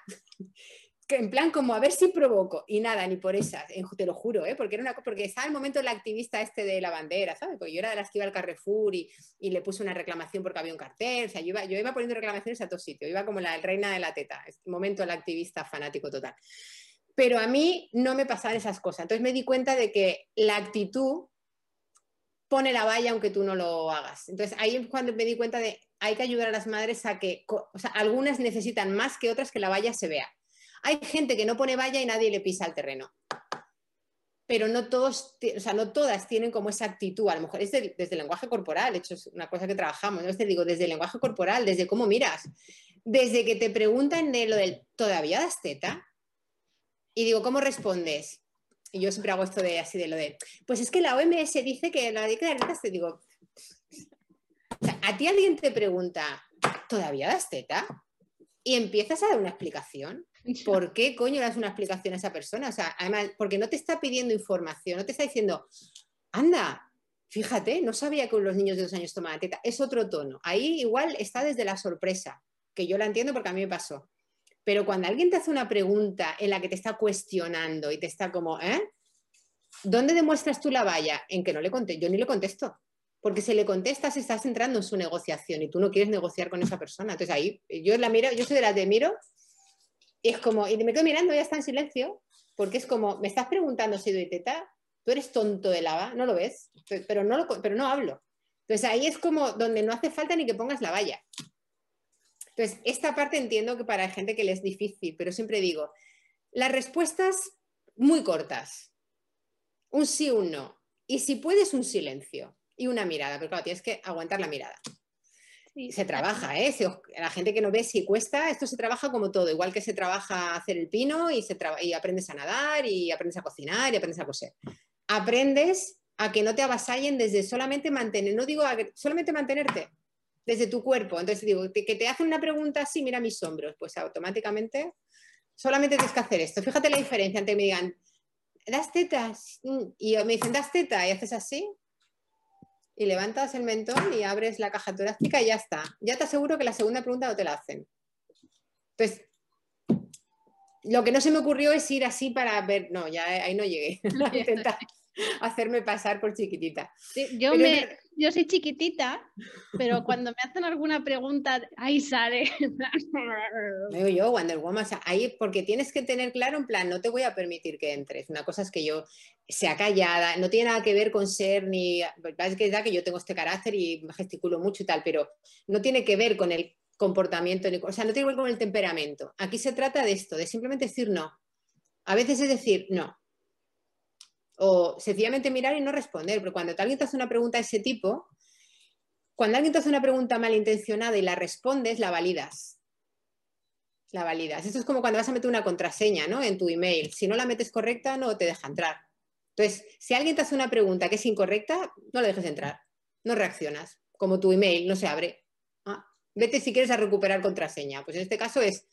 Que en plan como a ver si provoco y nada, ni por esas, te lo juro, ¿eh? porque, era una, porque estaba el momento el activista este de la bandera, ¿sabes? Yo era de las que iba al Carrefour y, y le puse una reclamación porque había un cartel, o sea, yo iba, yo iba poniendo reclamaciones a todos sitios, iba como la reina de la teta, momento el activista fanático total pero a mí no me pasaban esas cosas. Entonces me di cuenta de que la actitud pone la valla aunque tú no lo hagas. Entonces ahí es cuando me di cuenta de hay que ayudar a las madres a que, o sea, algunas necesitan más que otras que la valla se vea. Hay gente que no pone valla y nadie le pisa el terreno. Pero no todos, o sea, no todas tienen como esa actitud, a lo mejor es desde el lenguaje corporal, de hecho es una cosa que trabajamos, ¿no? Te digo, desde el lenguaje corporal, desde cómo miras, desde que te preguntan de lo del ¿todavía das teta? Y digo, ¿cómo respondes? Y yo siempre hago esto de así de lo de, pues es que la OMS dice que la dieta de te digo, a ti alguien te pregunta, ¿todavía das teta? Y empiezas a dar una explicación. ¿Por qué coño das una explicación a esa persona? O sea, además, porque no te está pidiendo información, no te está diciendo, anda, fíjate, no sabía que los niños de dos años tomaban teta. Es otro tono. Ahí igual está desde la sorpresa, que yo la entiendo porque a mí me pasó. Pero cuando alguien te hace una pregunta en la que te está cuestionando y te está como, ¿eh? ¿Dónde demuestras tú la valla? En que no le contesto, yo ni le contesto. porque si le contestas estás entrando en su negociación y tú no quieres negociar con esa persona. Entonces ahí yo la miro, yo soy de las de miro y es como, y me quedo mirando, ya está en silencio, porque es como, me estás preguntando si doy teta, tú eres tonto de lava, no lo ves, pero no, pero no hablo. Entonces ahí es como donde no hace falta ni que pongas la valla. Entonces, esta parte entiendo que para gente que le es difícil, pero siempre digo, las respuestas muy cortas, un sí, un no, y si puedes un silencio y una mirada, pero claro, tienes que aguantar la mirada. Se trabaja, ¿eh? la gente que no ve si cuesta, esto se trabaja como todo, igual que se trabaja hacer el pino y, se y aprendes a nadar y aprendes a cocinar y aprendes a coser. Aprendes a que no te avasallen desde solamente mantener, no digo solamente mantenerte, desde tu cuerpo. Entonces digo, que te hacen una pregunta así, mira mis hombros, pues automáticamente solamente tienes que hacer esto. Fíjate la diferencia entre que me digan, ¿das tetas? Y me dicen, ¿das teta? Y haces así, y levantas el mentón y abres la caja torácica y ya está. Ya te aseguro que la segunda pregunta no te la hacen. Entonces, lo que no se me ocurrió es ir así para ver, no, ya ahí no llegué. hacerme pasar por chiquitita. yo, me, yo soy chiquitita, pero cuando me hacen alguna pregunta, ahí sale. Digo yo, Wonder Woman, ahí porque tienes que tener claro, en plan, no te voy a permitir que entres. Una cosa es que yo sea callada, no tiene nada que ver con ser ni. Es que que yo tengo este carácter y me gesticulo mucho y tal, pero no tiene que ver con el comportamiento, o sea, no tiene que ver con el temperamento. Aquí se trata de esto, de simplemente decir no. A veces es decir no o sencillamente mirar y no responder. Pero cuando alguien te hace una pregunta de ese tipo, cuando alguien te hace una pregunta malintencionada y la respondes, la validas. La validas. Esto es como cuando vas a meter una contraseña ¿no? en tu email. Si no la metes correcta, no te deja entrar. Entonces, si alguien te hace una pregunta que es incorrecta, no le dejes entrar. No reaccionas. Como tu email no se abre. Ah, vete si quieres a recuperar contraseña. Pues en este caso es,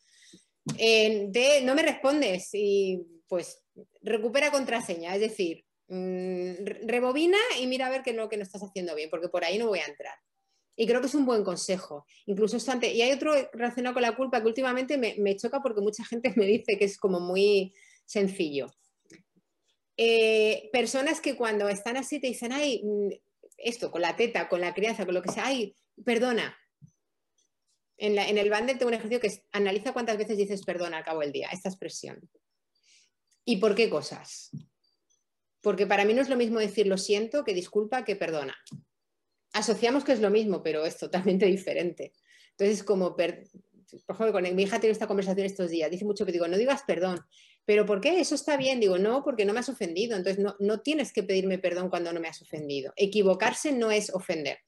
de, no me respondes y pues recupera contraseña, es decir, mm, rebobina y mira a ver qué es lo que no estás haciendo bien, porque por ahí no voy a entrar. Y creo que es un buen consejo. Incluso Y hay otro relacionado con la culpa que últimamente me, choca porque mucha gente me dice que es como muy sencillo. Eh, personas que cuando están así te dicen, ay, mm, esto, con la teta, con la crianza, con lo que sea, ay, perdona. En, el bundle tengo un ejercicio que es, analiza cuántas veces dices perdona al cabo del día, esta expresión. ¿Y por qué cosas? Porque para mí no es lo mismo decir lo siento que disculpa que perdona. Asociamos que es lo mismo, pero es totalmente diferente. Entonces, como, por ejemplo, con mi hija tiene esta conversación estos días, dice mucho que digo, no digas perdón, pero ¿por qué? Eso está bien. Digo, no, porque no me has ofendido. Entonces, no, no tienes que pedirme perdón cuando no me has ofendido. Equivocarse no es ofender.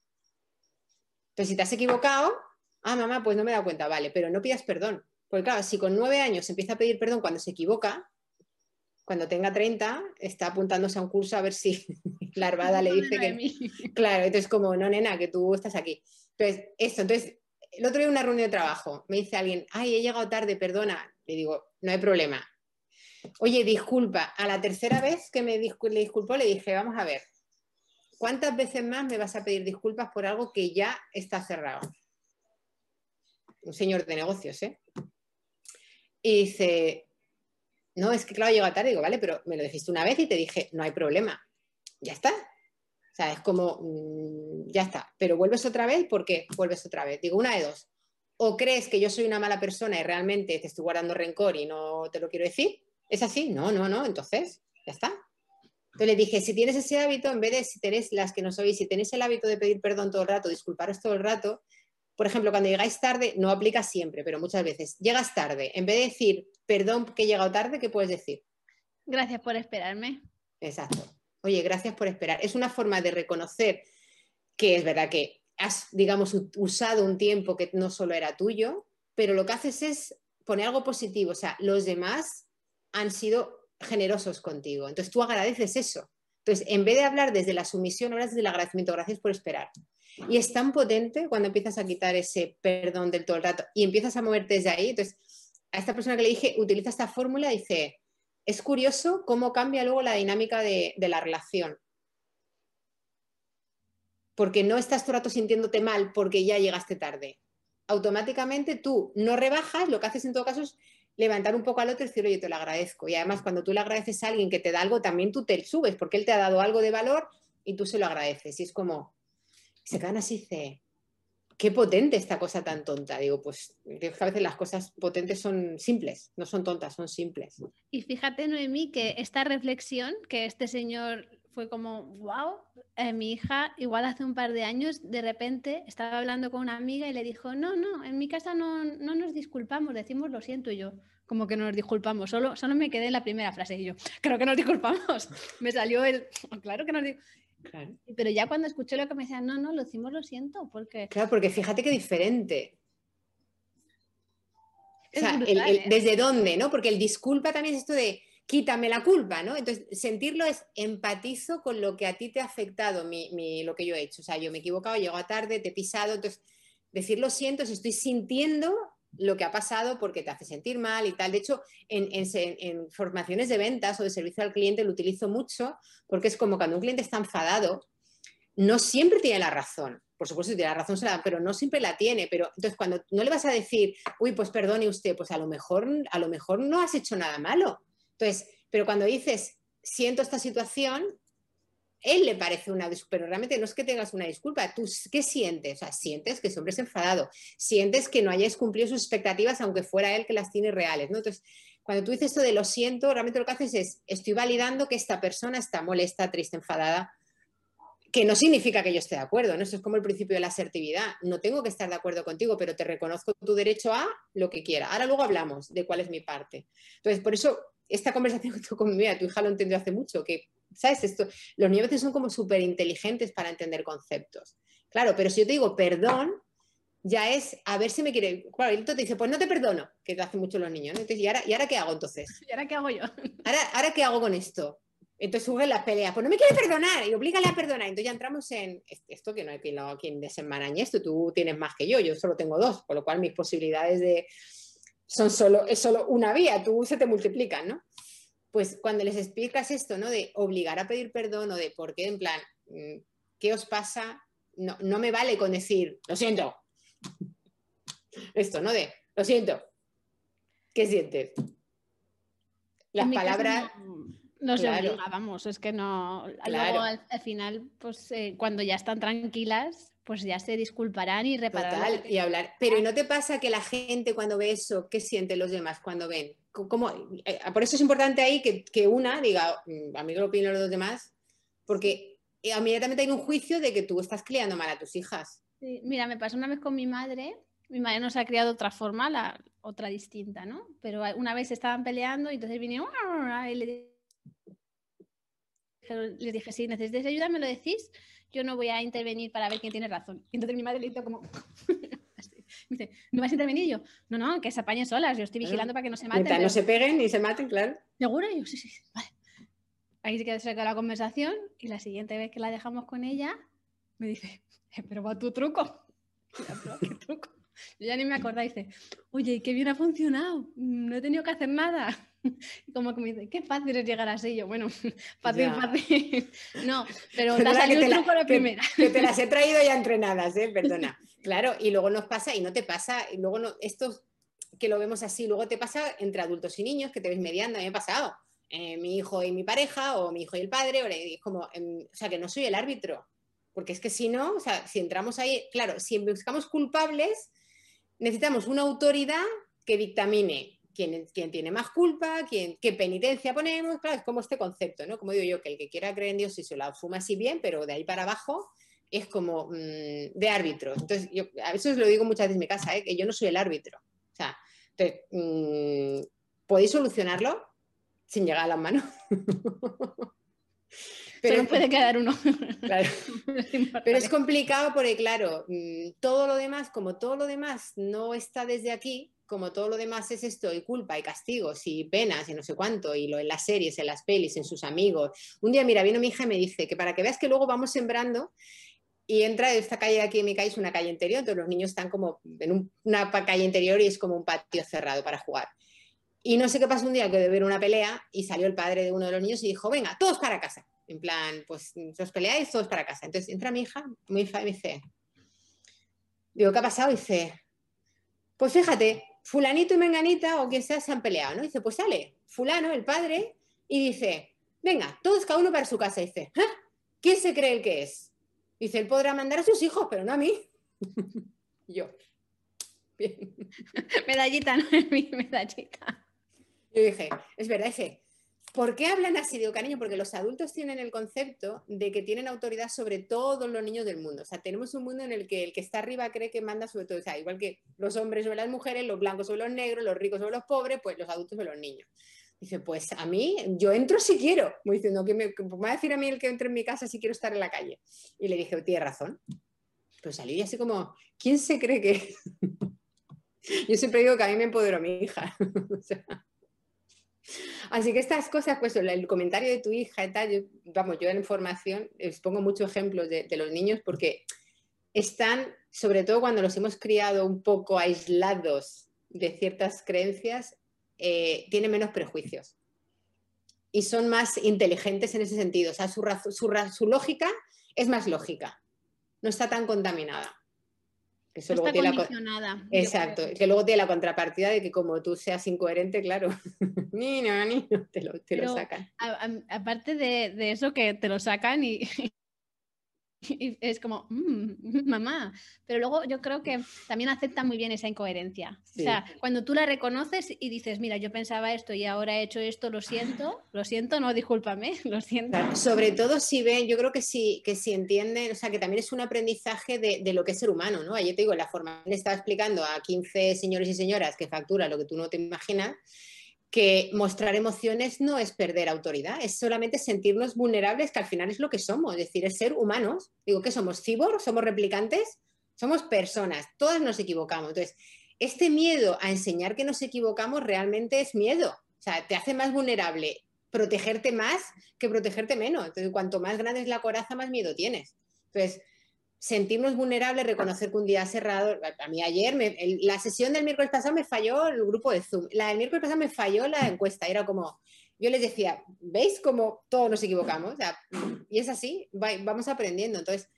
Entonces, si te has equivocado, ah, mamá, pues no me he dado cuenta, vale, pero no pidas perdón. Porque claro, si con nueve años empieza a pedir perdón cuando se equivoca, cuando tenga 30, está apuntándose a un curso a ver si la armada le dice que... Claro, entonces como, no, nena, que tú estás aquí. Entonces, esto, entonces, el otro día en una reunión de trabajo, me dice alguien, ay, he llegado tarde, perdona. Le digo, no hay problema. Oye, disculpa, a la tercera vez que me le disculpó, le dije, vamos a ver, ¿cuántas veces más me vas a pedir disculpas por algo que ya está cerrado? Un señor de negocios, ¿eh? Y dice, no, es que claro, llega tarde, digo, vale, pero me lo dijiste una vez y te dije, no hay problema, ya está. O sea, es como, mm, ya está, pero vuelves otra vez, ¿por qué vuelves otra vez? Digo, una de dos. O crees que yo soy una mala persona y realmente te estoy guardando rencor y no te lo quiero decir. ¿Es así? No, no, no, entonces, ya está. Entonces le dije, si tienes ese hábito, en vez de si tenéis las que no sois, si tenéis el hábito de pedir perdón todo el rato, disculparos todo el rato, por ejemplo, cuando llegáis tarde, no aplica siempre, pero muchas veces, llegas tarde, en vez de decir, perdón que he llegado tarde, ¿qué puedes decir? Gracias por esperarme. Exacto. Oye, gracias por esperar. Es una forma de reconocer que es verdad que has, digamos, usado un tiempo que no solo era tuyo, pero lo que haces es poner algo positivo. O sea, los demás han sido generosos contigo. Entonces tú agradeces eso. Entonces, en vez de hablar desde la sumisión, hablas desde el agradecimiento. Gracias por esperar. Y es tan potente cuando empiezas a quitar ese perdón del todo el rato y empiezas a moverte desde ahí. Entonces, a esta persona que le dije, utiliza esta fórmula, dice, es curioso cómo cambia luego la dinámica de, la relación. Porque no estás todo el rato sintiéndote mal porque ya llegaste tarde. Automáticamente tú no rebajas, lo que haces en todo caso es levantar un poco al otro y decir, oye, te lo agradezco. Y además, cuando tú le agradeces a alguien que te da algo, también tú te subes, porque él te ha dado algo de valor y tú se lo agradeces. Y es como, Se quedan así, dice, qué potente esta cosa tan tonta. Digo, pues a veces las cosas potentes son simples, no son tontas, son simples. Y fíjate, Noemí, que esta reflexión que este señor fue como, wow, eh, mi hija igual hace un par de años de repente estaba hablando con una amiga y le dijo, no, no, en mi casa no, no nos disculpamos, decimos lo siento y yo. Como que no nos disculpamos, solo, solo me quedé en la primera frase y yo, creo que nos disculpamos. me salió el, claro que nos Claro. Pero ya cuando escuché lo que me decían, no, no, lo decimos lo siento, porque... Claro, porque fíjate qué diferente. O sea, ¿eh? ¿desde dónde? ¿no? Porque el disculpa también es esto de, quítame la culpa, ¿no? Entonces, sentirlo es empatizo con lo que a ti te ha afectado, mi, lo que yo he hecho. O sea, yo me he equivocado, llego a tarde, te he pisado, entonces, decir lo siento, si estoy sintiendo lo que ha pasado porque te hace sentir mal y tal. De hecho, en, en, formaciones de ventas o de servicio al cliente lo utilizo mucho porque es como cuando un cliente está enfadado, no siempre tiene la razón. Por supuesto, tiene la razón, pero no siempre la tiene. Pero entonces, cuando no le vas a decir, uy, pues perdone usted, pues a lo mejor, a lo mejor no has hecho nada malo entonces, pero cuando dices, siento esta situación, él le parece una pero realmente no es que tengas una disculpa, tú qué sientes, o sea, sientes que ese hombre es enfadado, sientes que no hayas cumplido sus expectativas aunque fuera él que las tiene reales. Entonces, cuando tú dices esto de lo siento, realmente lo que haces es, estoy validando que esta persona está molesta, triste, enfadada, que no significa que yo esté de acuerdo, ¿no? Eso es como el principio de la asertividad. No tengo que estar de acuerdo contigo, pero te reconozco tu derecho a lo que quiera. Ahora luego hablamos de cuál es mi parte. Entonces, por eso esta conversación que tú con mi tu hija lo entendió hace mucho, que, ¿sabes? Esto, los niños a veces son como súper inteligentes para entender conceptos. Claro, pero si yo te digo perdón, ya es a ver si me quiere. Claro, y entonces te dice, pues no te perdono, que te hacen mucho los niños. Entonces, ¿y ahora, ¿y ahora qué hago entonces? ¿Y ahora qué hago yo? ¿Ahora, ahora qué hago con esto? Entonces surgen las peleas, pues no me quiere perdonar y oblígale a perdonar. Entonces ya entramos en esto que no hay quien, no, quien desenmarañe esto, tú tienes más que yo, yo solo tengo dos, con lo cual mis posibilidades de, son solo, es solo una vía, tú se te multiplican, ¿no? Pues cuando les explicas esto, ¿no? De obligar a pedir perdón o de por qué, en plan, mm, ¿qué os pasa? No, no me vale con decir, lo siento. Esto, ¿no? De, lo siento. ¿Qué sientes? Las palabras... No, se claro. vamos, es que no. Luego al, final, pues eh, cuando ya están tranquilas, pues ya se disculparán y repararán. y hablar. Pero ¿y no te pasa que la gente cuando ve eso, qué sienten los demás cuando ven? ¿Cómo? Eh, por eso es importante ahí que, una diga, mm, a mí lo opinan los demás, porque inmediatamente hay un juicio de que tú estás criando mal a tus hijas. mira, me pasó una vez con mi madre, mi madre nos ha criado de otra forma, la, otra distinta, ¿no? Pero una vez estaban peleando y entonces vinieron y le les dije, si necesitáis ayuda, me lo decís yo no voy a intervenir para ver quién tiene razón. Y entonces mi madre le hizo como... Me dice, ¿no vas a intervenir? yo, no, no, que se apañen solas, yo estoy vigilando para que no se maten. No se peguen ni se maten, claro. ¿Seguro? Y yo, sí, sí, vale. Ahí se quedó la conversación y la siguiente vez que la dejamos con ella, me dice, eh, pero va tu truco. ¿Qué truco? Yo ya ni me acordaba y dice, oye, qué bien ha funcionado, no he tenido que hacer nada. como que me dice, qué fácil es llegar así. Yo, bueno, fácil, fácil. No, pero te ha salido el truco la primera. Que, te las he traído ya entrenadas, ¿eh? Perdona. Claro, y luego nos pasa, y no te pasa, y luego no, esto que lo vemos así, luego te pasa entre adultos y niños, que te ves mediando, a mí me ha pasado. Eh, mi hijo y mi pareja, o mi hijo y el padre, o, como, o sea, que no soy el árbitro. Porque es que si no, o sea, si entramos ahí, claro, si buscamos culpables, necesitamos una autoridad que dictamine quién, tiene más culpa, quién, qué penitencia ponemos, claro, es como este concepto, ¿no? Como digo yo, que el que quiera creer en Dios si se lo asuma así bien, pero de ahí para abajo es como mm, de árbitro. Entonces, yo a veces lo digo muchas veces en mi casa, ¿eh? que yo no soy el árbitro. O sea, entonces, mm, ¿podéis solucionarlo sin llegar a las manos? Pero Solo puede quedar uno. Claro. Pero es complicado porque, claro, mm, todo lo demás, como todo lo demás no está desde aquí, como todo lo demás es esto, y culpa, y castigos, y penas, y no sé cuánto, y lo en las series, en las pelis, en sus amigos. Un día, mira, vino mi hija y me dice que para que veas que luego vamos sembrando, y entra esta calle de aquí en mi calle, es una calle interior, entonces los niños están como en una calle interior y es como un patio cerrado para jugar. Y no sé qué pasó un día que de ver una pelea y salió el padre de uno de los niños y dijo, venga, todos para casa. En plan, pues os peleáis, todos para casa. Entonces entra mi hija, mi hija y me dice, digo, ¿qué ha pasado? Y dice, pues fíjate, fulanito y menganita o quien sea se han peleado, ¿no? dice, pues sale fulano, el padre, y dice, venga, todos cada uno para su casa. Y dice, ¿Ah? ¿quién se cree el que es? Dice, él podrá mandar a sus hijos, pero no a mí. yo. Bien. medallita, no es mi medallita. Yo dije, es verdad, ese. ¿Por qué hablan así? Digo, cariño, porque los adultos tienen el concepto de que tienen autoridad sobre todos los niños del mundo. O sea, tenemos un mundo en el que el que está arriba cree que manda sobre todo. O sea, igual que los hombres sobre las mujeres, los blancos sobre los negros, los ricos sobre los pobres, pues los adultos sobre los niños. Dice, pues a mí, yo entro si quiero. Me diciendo, que me, va a decir a mí el que entre en mi casa si quiero estar en la calle? Y le dije, tiene razón. Pues salí así como, ¿quién se cree que...? yo siempre digo que a mí me empoderó mi hija. o sea, Así que estas cosas, pues el comentario de tu hija y tal, vamos, yo en formación les pongo muchos ejemplos de, los niños porque están, sobre todo cuando los hemos criado un poco aislados de ciertas creencias, eh, tienen menos prejuicios y son más inteligentes en ese sentido. O sea, su lógica es más lógica, no está tan contaminada. Eso luego tiene la... Exacto, que luego tiene la contrapartida de que como tú seas incoherente, claro, ni no, ni no, te lo, te lo sacan. aparte de, de, eso que te lo sacan y, y es como, mm, mamá. Pero luego yo creo que también acepta muy bien esa incoherencia. O sea, cuando tú la reconoces y dices, mira, yo pensaba esto y ahora he hecho esto, lo siento, lo siento, no, discúlpame, lo siento. Sobre todo si ven, yo creo que sí, que si entienden, o sea, que también es un aprendizaje de, de lo que es ser humano, ¿no? Ayer te digo, la forma le estaba explicando a 15 señores y señoras que factura lo que tú no te imaginas que mostrar emociones no es perder autoridad, es solamente sentirnos vulnerables, que al final es lo que somos, es decir, es ser humanos. Digo, que somos cyborg, somos replicantes, somos personas, todas nos equivocamos. Entonces, este miedo a enseñar que nos equivocamos realmente es miedo, o sea, te hace más vulnerable protegerte más que protegerte menos. Entonces, cuanto más grande es la coraza, más miedo tienes. Entonces, sentirnos vulnerables, reconocer que un día cerrado, a mí ayer, la sesión del miércoles pasado me falló el grupo de Zoom, la del miércoles pasado me falló la encuesta, era como, yo les decía, ¿veis cómo todos nos equivocamos? y es así, vamos aprendiendo. Entonces,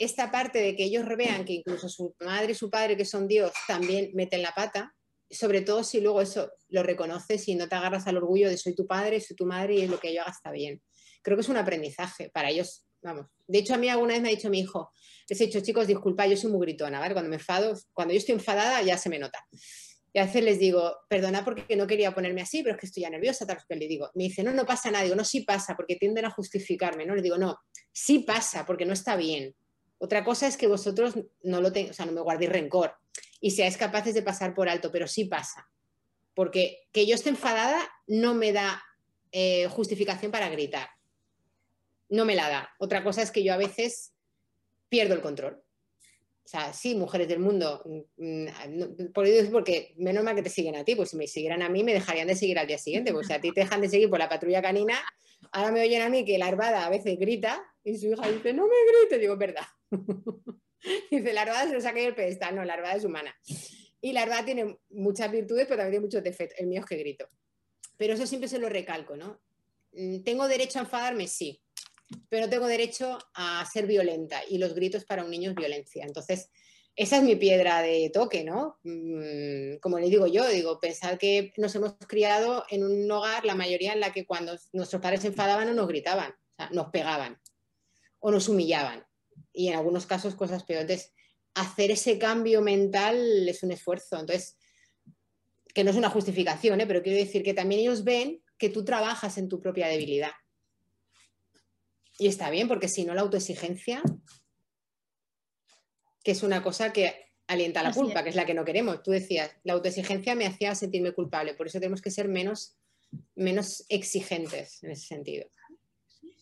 esta parte de que ellos vean que incluso su madre y su padre, que son Dios, también meten la pata, sobre todo si luego eso lo reconoces y no te agarras al orgullo de soy tu padre, soy tu madre y lo que yo haga está bien. Creo que es un aprendizaje para ellos, vamos. De hecho, a mí alguna vez me ha dicho mi hijo, les he dicho, chicos, disculpa, yo soy muy gritona, ¿vale? Cuando me enfado, cuando yo estoy enfadada ya se me nota. Y a veces les digo, perdona porque no quería ponerme así, pero es que estoy ya nerviosa, tal que le digo. Me dice, no, no pasa nada. Digo, no, sí pasa, porque tienden a justificarme, ¿no? Le digo, no, sí pasa, porque no está bien. Otra cosa es que vosotros no lo tengáis, o sea, no me guardéis rencor y seáis capaces de pasar por alto, pero sí pasa. Porque que yo esté enfadada no me da eh, justificación para gritar. No me la da. Otra cosa es que yo a veces pierdo el control. O sea, sí, mujeres del mundo, mm, por eso porque menos mal que te siguen a ti, pues si me siguieran a mí me dejarían de seguir al día siguiente, pues si a ti te dejan de seguir por la patrulla canina, ahora me oyen a mí que la arbada a veces grita y su hija dice, no me grite, digo, verdad. dice, la arbada se nos ha caído el pedestal, no, la arbada es humana. Y la arbada tiene muchas virtudes, pero también tiene muchos defectos, el mío es que grito. Pero eso siempre se lo recalco, ¿no? Mm, ¿Tengo derecho a enfadarme? Sí pero tengo derecho a ser violenta y los gritos para un niño es violencia. Entonces, esa es mi piedra de toque, ¿no? Mm, como le digo yo, digo, pensar que nos hemos criado en un hogar, la mayoría en la que cuando nuestros padres se enfadaban no nos gritaban, o sea, nos pegaban o nos humillaban y en algunos casos cosas peores. Entonces, hacer ese cambio mental es un esfuerzo. Entonces, que no es una justificación, ¿eh? pero quiero decir que también ellos ven que tú trabajas en tu propia debilidad y está bien, porque si no, la autoexigencia, que es una cosa que alienta la culpa, que es la que no queremos. Tú decías, la autoexigencia me hacía sentirme culpable, por eso tenemos que ser menos, menos exigentes en ese sentido.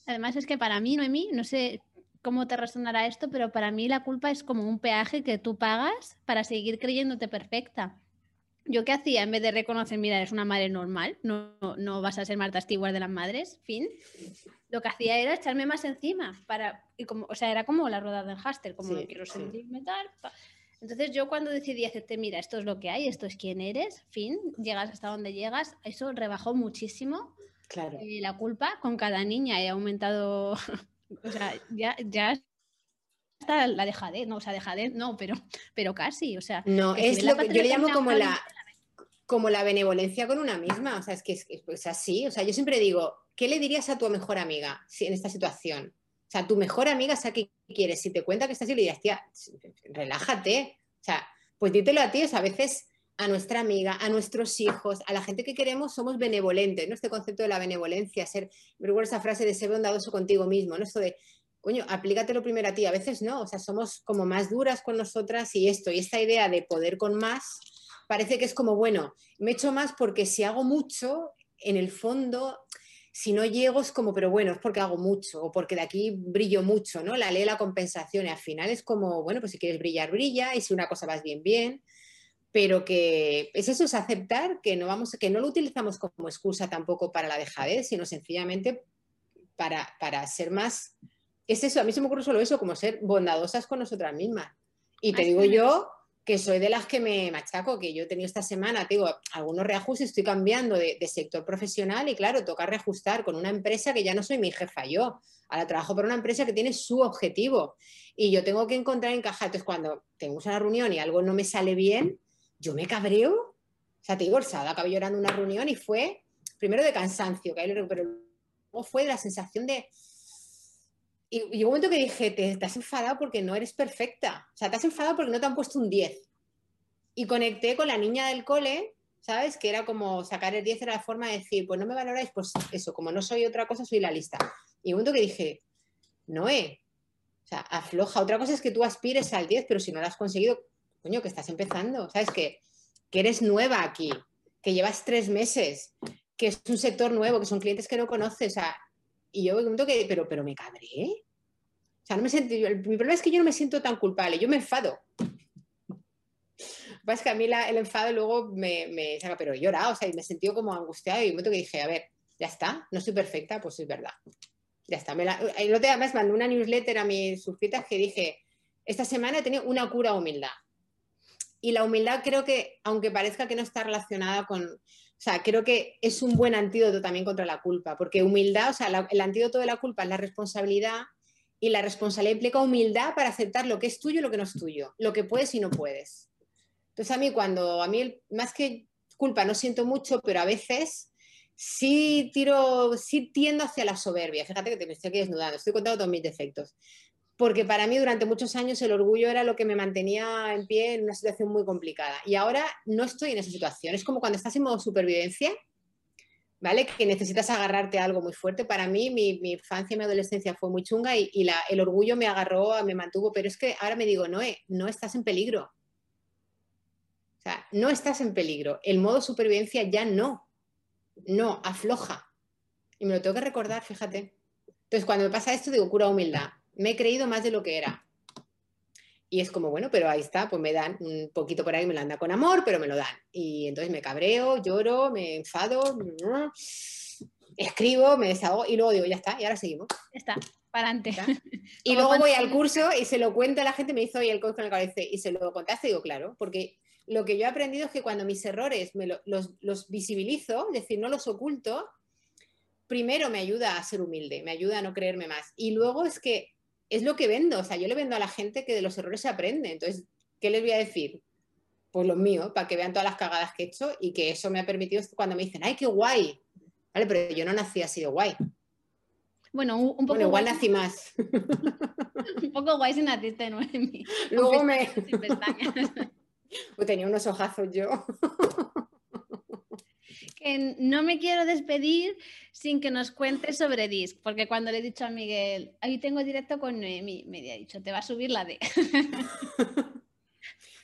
Además es que para mí, Noemí, no sé cómo te resonará esto, pero para mí la culpa es como un peaje que tú pagas para seguir creyéndote perfecta. ¿Yo qué hacía? En vez de reconocer, mira, eres una madre normal, no, no vas a ser Marta Stewart de las madres, fin lo que hacía era echarme más encima para y como o sea era como la rueda del háster como no quiero sentirme tal entonces yo cuando decidí hacerte mira esto es lo que hay esto es quién eres fin llegas hasta donde llegas eso rebajó muchísimo claro. Eh, la culpa. Con cada niña he aumentado o sea ya ya está la dejadez no o sea dejadez no pero pero casi o sea no es lo que yo le llamo como la como la benevolencia con una misma o sea es que es, es así o sea yo siempre digo ¿qué le dirías a tu mejor amiga en esta situación? O sea, tu mejor amiga sabe qué quieres. Si te cuenta que estás así, le dirías, tía, relájate. O sea, pues dítelo a ti. O sea, a veces a nuestra amiga, a nuestros hijos, a la gente que queremos, somos benevolentes, ¿no? Este concepto de la benevolencia, ser, recuerdo esa frase de ser bondadoso contigo mismo, ¿no? Esto de, coño, aplícatelo primero a ti, a veces no, o sea, somos como más duras con nosotras y esto, y esta idea de poder con más, parece que es como, bueno, me echo más porque si hago mucho, en el fondo, si no llego es como, pero bueno, es porque hago mucho o porque de aquí brillo mucho, ¿no? La ley de la compensación y al final es como, bueno, pues si quieres brillar, brilla y si una cosa vas bien, bien pero que es eso, es aceptar que no, vamos, que no lo utilizamos como excusa tampoco para la dejadez, sino sencillamente para, para ser más... Es eso, a mí se me ocurre solo eso, como ser bondadosas con nosotras mismas. Y te digo yo que soy de las que me machaco, que yo he tenido esta semana, digo, algunos reajustes, estoy cambiando de, sector profesional y claro, toca reajustar con una empresa que ya no soy mi jefa yo, ahora trabajo para una empresa que tiene su objetivo y yo tengo que encontrar encajar. Entonces, cuando tenemos una reunión y algo no me sale bien, yo me cabreo. O sea, te digo, el sábado acabé llorando una reunión y fue primero de cansancio, pero luego fue de la sensación de... Y, llegó un momento que dije, te, te, has enfadado porque no eres perfecta. O sea, te has enfadado porque no te han puesto un 10. Y conecté con la niña del cole, ¿sabes? Que era como sacar el 10 era la forma de decir, pues no me valoráis, pues eso, como no soy otra cosa, soy la lista. Y un momento que dije, Noé, o sea, afloja. Otra cosa es que tú aspires al 10, pero si no lo has conseguido, coño, que estás empezando, ¿sabes? Que, que eres nueva aquí, que llevas tres meses, que es un sector nuevo, que son clientes que no conoces, o sea, y yo me que, pero, pero me cabré. O sea, no me siento, mi problema es que yo no me siento tan culpable, yo me enfado. Lo que a mí el enfado luego me, me, saca, pero he llorado, o sea, y me sentido como angustiado y un momento que dije, a ver, ya está, no soy perfecta, pues es verdad. Ya está. Me la, el otro día además mandé una newsletter a mis suscritas que dije, esta semana he tenido una cura humildad y la humildad creo que, aunque parezca que no está relacionada con, o sea, creo que es un buen antídoto también contra la culpa, porque humildad, o sea, el antídoto de la culpa es la responsabilidad y la responsabilidad implica humildad para aceptar lo que es tuyo y lo que no es tuyo, lo que puedes y no puedes. Entonces a mí cuando, a mí más que culpa no siento mucho, pero a veces sí tiro, sí tiendo hacia la soberbia. Fíjate que te me estoy aquí desnudando, estoy contando todos mis defectos porque para mí durante muchos años el orgullo era lo que me mantenía en pie en una situación muy complicada. Y ahora no estoy en esa situación. Es como cuando estás en modo supervivencia, ¿vale? Que necesitas agarrarte a algo muy fuerte. Para mí, mi, infancia y mi adolescencia fue muy chunga y, el orgullo me agarró, me mantuvo. Pero es que ahora me digo, no, no estás en peligro. O sea, no estás en peligro. El modo supervivencia ya no. No, afloja. Y me lo tengo que recordar, fíjate. Entonces, cuando me pasa esto, digo, cura humildad me he creído más de lo que era. Y es como, bueno, pero ahí está, pues me dan un poquito por ahí, me lo anda con amor, pero me lo dan. Y entonces me cabreo, lloro, me enfado, escribo, me desahogo y luego digo, ya está, y ahora seguimos. Ya está, para adelante. Y luego voy al curso y se lo cuento a la gente, me hizo hoy el coach con el cabeza y se lo contaste, digo, claro, porque lo que yo he aprendido es que cuando mis errores me los, los visibilizo, es decir, no los oculto, primero me ayuda a ser humilde, me ayuda a no creerme más. Y luego es que es lo que vendo. O sea, yo le vendo a la gente que de los errores se aprende. Entonces, ¿qué les voy a decir? Pues los míos, para que vean todas las cagadas que he hecho y que eso me ha permitido cuando me dicen, ¡ay, qué guay! Vale, pero yo no nací así de guay. Bueno, un, poco. igual nací más. un poco guay si naciste, ¿no? Luego me. Pues tenía unos ojazos yo no me quiero despedir sin que nos cuentes sobre Disc, porque cuando le he dicho a Miguel, ahí tengo directo con Noemi, me ha dicho, te va a subir la D.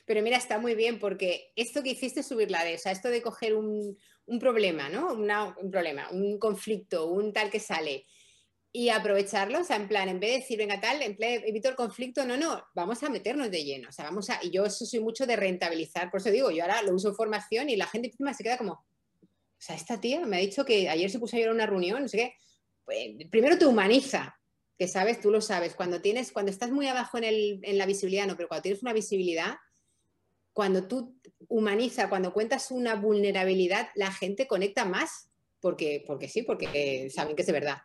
Pero mira, está muy bien porque esto que hiciste es subir la D, o sea, esto de coger un, problema, ¿no? un problema, un conflicto, un tal que sale y aprovecharlo, o sea, en plan, en vez de decir, venga tal, en plan, evito el conflicto, no, no, vamos a meternos de lleno, o sea, vamos a, y yo eso soy mucho de rentabilizar, por eso digo, yo ahora lo uso en formación y la gente se queda como, o sea, esta tía me ha dicho que ayer se puso a ir a una reunión. Pues, primero te humaniza, que sabes, tú lo sabes. Cuando tienes, cuando estás muy abajo en, la visibilidad, no, pero cuando tienes una visibilidad, cuando tú humaniza, cuando cuentas una vulnerabilidad, la gente conecta más, porque, porque sí, porque saben que es verdad.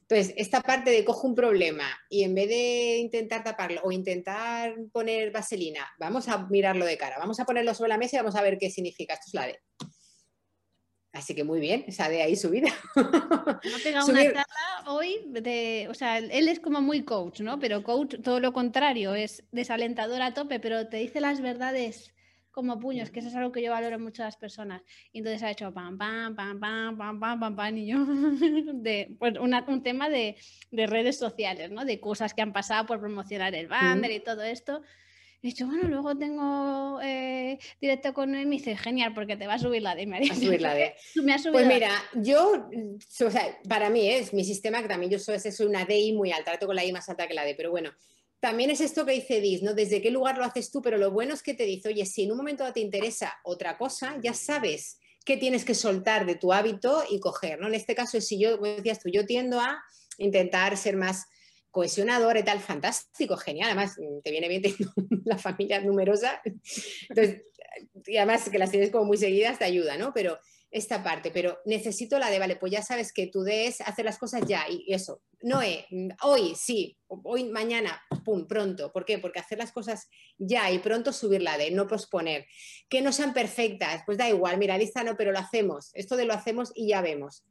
Entonces, esta parte de cojo un problema y en vez de intentar taparlo o intentar poner vaselina, vamos a mirarlo de cara, vamos a ponerlo sobre la mesa y vamos a ver qué significa. Esto es la de Así que muy bien, esa de ahí su vida. Ha pegado una charla hoy de, o sea, él es como muy coach, ¿no? Pero coach, todo lo contrario, es desalentador a tope, pero te dice las verdades como puños, que eso es algo que yo valoro mucho a las personas. Y entonces ha hecho pam, pam, pam, pam, pam, pam, pam, pam, y yo, de, pues un tema de, de, redes sociales, ¿no? De cosas que han pasado por promocionar el banner y todo esto. He dicho, bueno, luego tengo eh, directo con él y me dice, genial, porque te va a subir la D. Me, subir la D. pues mira, yo, o sea, para mí es mi sistema, que también yo soy, soy una DI muy alta, trato con la I más alta que la D, pero bueno, también es esto que dice Dis, ¿no? Desde qué lugar lo haces tú, pero lo bueno es que te dice, oye, si en un momento te interesa otra cosa, ya sabes qué tienes que soltar de tu hábito y coger, ¿no? En este caso, si yo, decías tú, yo tiendo a intentar ser más cohesionador y tal, fantástico, genial, además te viene bien teniendo la familia numerosa, entonces, y además que las tienes como muy seguidas te ayuda, ¿no? Pero esta parte, pero necesito la de, vale, pues ya sabes que tú des hacer las cosas ya y eso. No, eh, hoy sí, hoy, mañana, pum, pronto. ¿Por qué? Porque hacer las cosas ya y pronto subir la de, no posponer. Que no sean perfectas, pues da igual, mira, lista no, pero lo hacemos. Esto de lo hacemos y ya vemos.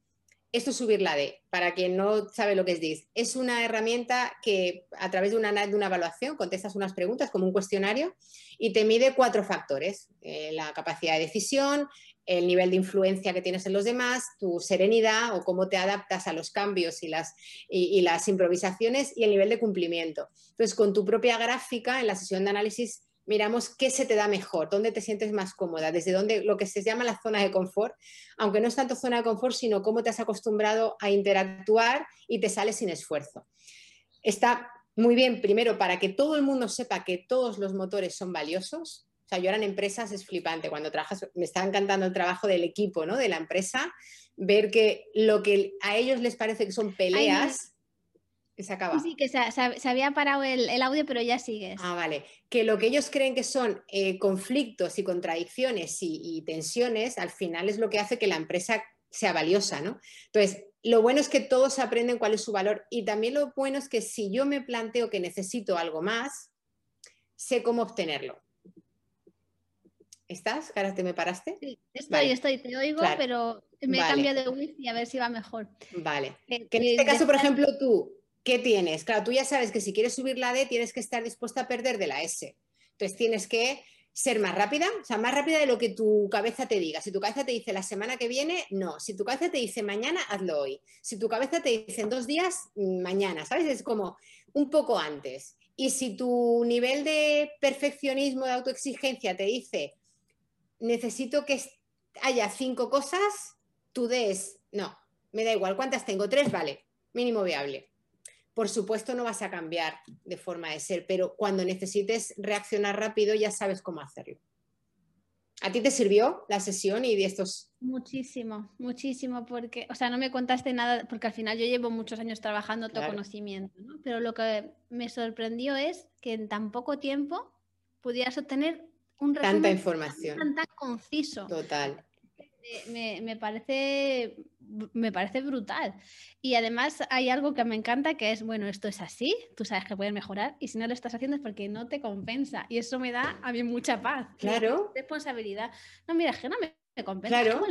Esto es subir la de, para quien no sabe lo que es DIS. Es una herramienta que a través de una, de una evaluación contestas unas preguntas como un cuestionario y te mide cuatro factores. Eh, la capacidad de decisión, el nivel de influencia que tienes en los demás, tu serenidad o cómo te adaptas a los cambios y las, y, las improvisaciones y el nivel de cumplimiento. Entonces, con tu propia gráfica en la sesión de análisis miramos qué se te da mejor, dónde te sientes más cómoda, desde dónde lo que se llama la zona de confort, aunque no es tanto zona de confort, sino cómo te has acostumbrado a interactuar y te sale sin esfuerzo. Está muy bien, primero, para que todo el mundo sepa que todos los motores son valiosos, o sea, yo ahora en empresas es flipante. Cuando trabajas, me está encantando el trabajo del equipo, ¿no? De la empresa, ver que lo que a ellos les parece que son peleas, se acaba. Sí, que se, había parado el, audio, pero ya sigues. Ah, vale. Que lo que ellos creen que son eh, conflictos y contradicciones y, y, tensiones, al final es lo que hace que la empresa sea valiosa, ¿no? Entonces, lo bueno es que todos aprenden cuál es su valor y también lo bueno es que si yo me planteo que necesito algo más, sé cómo obtenerlo. ¿Estás? Cara, ¿te me paraste? Sí, estoy, estoy, te oigo, pero me he cambiado de wifi a ver si va mejor. Vale. Eh, que en este caso, por ejemplo, tú, ¿qué tienes? Claro, tú ya sabes que si quieres subir la D tienes que estar dispuesta a perder de la S. Entonces tienes que ser más rápida, o sea, más rápida de lo que tu cabeza te diga. Si tu cabeza te dice la semana que viene, no. Si tu cabeza te dice mañana, hazlo hoy. Si tu cabeza te dice en dos días, mm, mañana, ¿sabes? Es como un poco antes. Y si tu nivel de perfeccionismo, de autoexigencia te dice necesito que haya cinco cosas, tú des, no, me da igual, ¿cuántas tengo? Tres, vale, mínimo viable. Por supuesto no vas a cambiar de forma de ser, pero cuando necesites reaccionar rápido ya sabes cómo hacerlo. ¿A ti te sirvió la sesión y de estos? Muchísimo, muchísimo, porque, o sea, no me contaste nada, porque al final yo llevo muchos años trabajando todo conocimiento, ¿no? pero lo que me sorprendió es que en tan poco tiempo pudieras obtener Tanta información. Tan, conciso. Total. Me, parece, me parece brutal. Y además hay algo que me encanta que es, bueno, esto es así, tú sabes que puedes mejorar y si no lo estás haciendo es porque no te compensa. Y eso me da a mí mucha paz. Claro. Responsabilidad. No, mira, es que no me, compensa. Claro.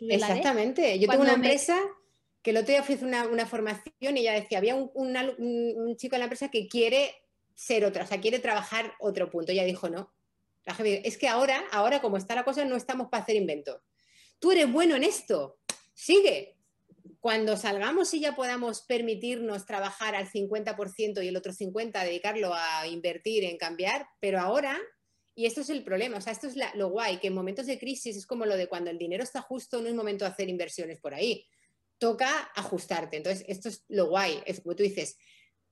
Exactamente. Yo tengo una empresa que el otro día ofrece una, una, formación y ya decía, había un, un, chico en la empresa que quiere ser otro, o sea, quiere trabajar otro punto. Ya dijo, no, es que ahora, ahora como está la cosa, no estamos para hacer inventos. Tú eres bueno en esto, sigue. Cuando salgamos y ya podamos permitirnos trabajar al 50% y el otro 50% dedicarlo a invertir, en cambiar, pero ahora, y esto es el problema, o sea, esto es lo guay, que en momentos de crisis es como lo de cuando el dinero está justo, no es momento de hacer inversiones por ahí. Toca ajustarte. Entonces, esto es lo guay, es como tú dices,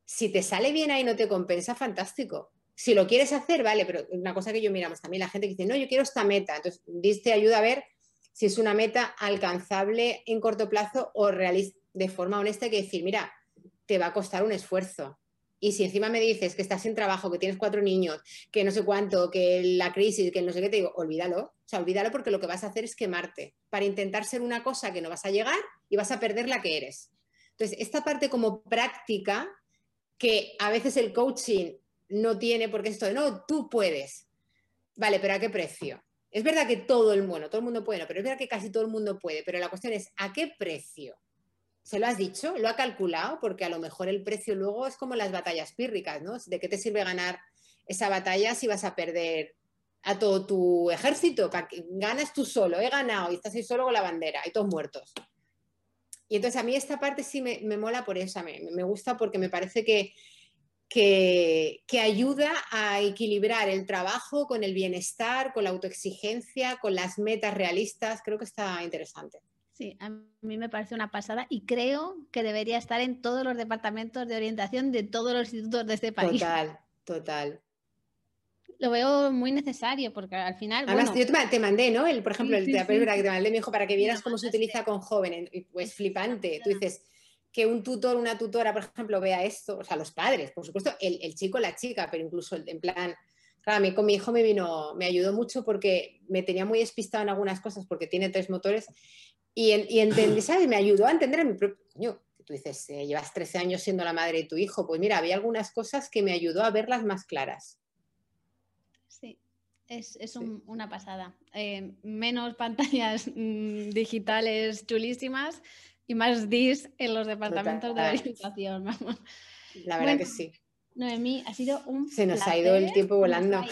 si te sale bien ahí no te compensa, fantástico si lo quieres hacer, vale, pero una cosa que yo miramos también, la gente que dice, no, yo quiero esta meta. Entonces, DIS te ayuda a ver si es una meta alcanzable en corto plazo o realista, de forma honesta, que decir, mira, te va a costar un esfuerzo. Y si encima me dices que estás sin trabajo, que tienes cuatro niños, que no sé cuánto, que la crisis, que no sé qué, te digo, olvídalo. O sea, olvídalo porque lo que vas a hacer es quemarte para intentar ser una cosa que no vas a llegar y vas a perder la que eres. Entonces, esta parte como práctica, que a veces el coaching no tiene por qué esto no, tú puedes. Vale, pero ¿a qué precio? Es verdad que todo el mundo, todo el mundo puede, pero es verdad que casi todo el mundo puede, pero la cuestión es, ¿a qué precio? ¿Se lo has dicho? ¿Lo ha calculado? Porque a lo mejor el precio luego es como las batallas pírricas, ¿no? ¿De qué te sirve ganar esa batalla si vas a perder a todo tu ejército? Ganas tú solo, he ganado y estás ahí solo con la bandera y todos muertos. Y entonces a mí esta parte sí me, mola por me, me, gusta porque me parece que, que, que, ayuda a equilibrar el trabajo con el bienestar, con la autoexigencia, con las metas realistas. Creo que está interesante. Sí, a mí me parece una pasada y creo que debería estar en todos los departamentos de orientación de todos los institutos de este país. Total, total lo veo muy necesario porque al final. Además, yo te, mandé, ¿no? El, por ejemplo, el sí, que te mandé mi hijo para que vieras cómo se utiliza con jóvenes. Pues flipante. Tú dices que un tutor, una tutora, por ejemplo, vea esto, o sea, los padres, por supuesto, el, el chico, la chica, pero incluso en plan. Claro, a mí con mi hijo me vino, me ayudó mucho porque me tenía muy despistado en algunas cosas porque tiene tres motores y, y entendí, ¿sabes? Me ayudó a entender a mi propio. Coño, tú dices, eh, llevas 13 años siendo la madre de tu hijo, pues mira, había algunas cosas que me ayudó a verlas más claras. Es, una pasada. Eh, menos pantallas mm, digitales chulísimas y más DIS en los departamentos de orientación. La verdad que sí. Noemí, ha sido un. Se nos ha ido el tiempo volando.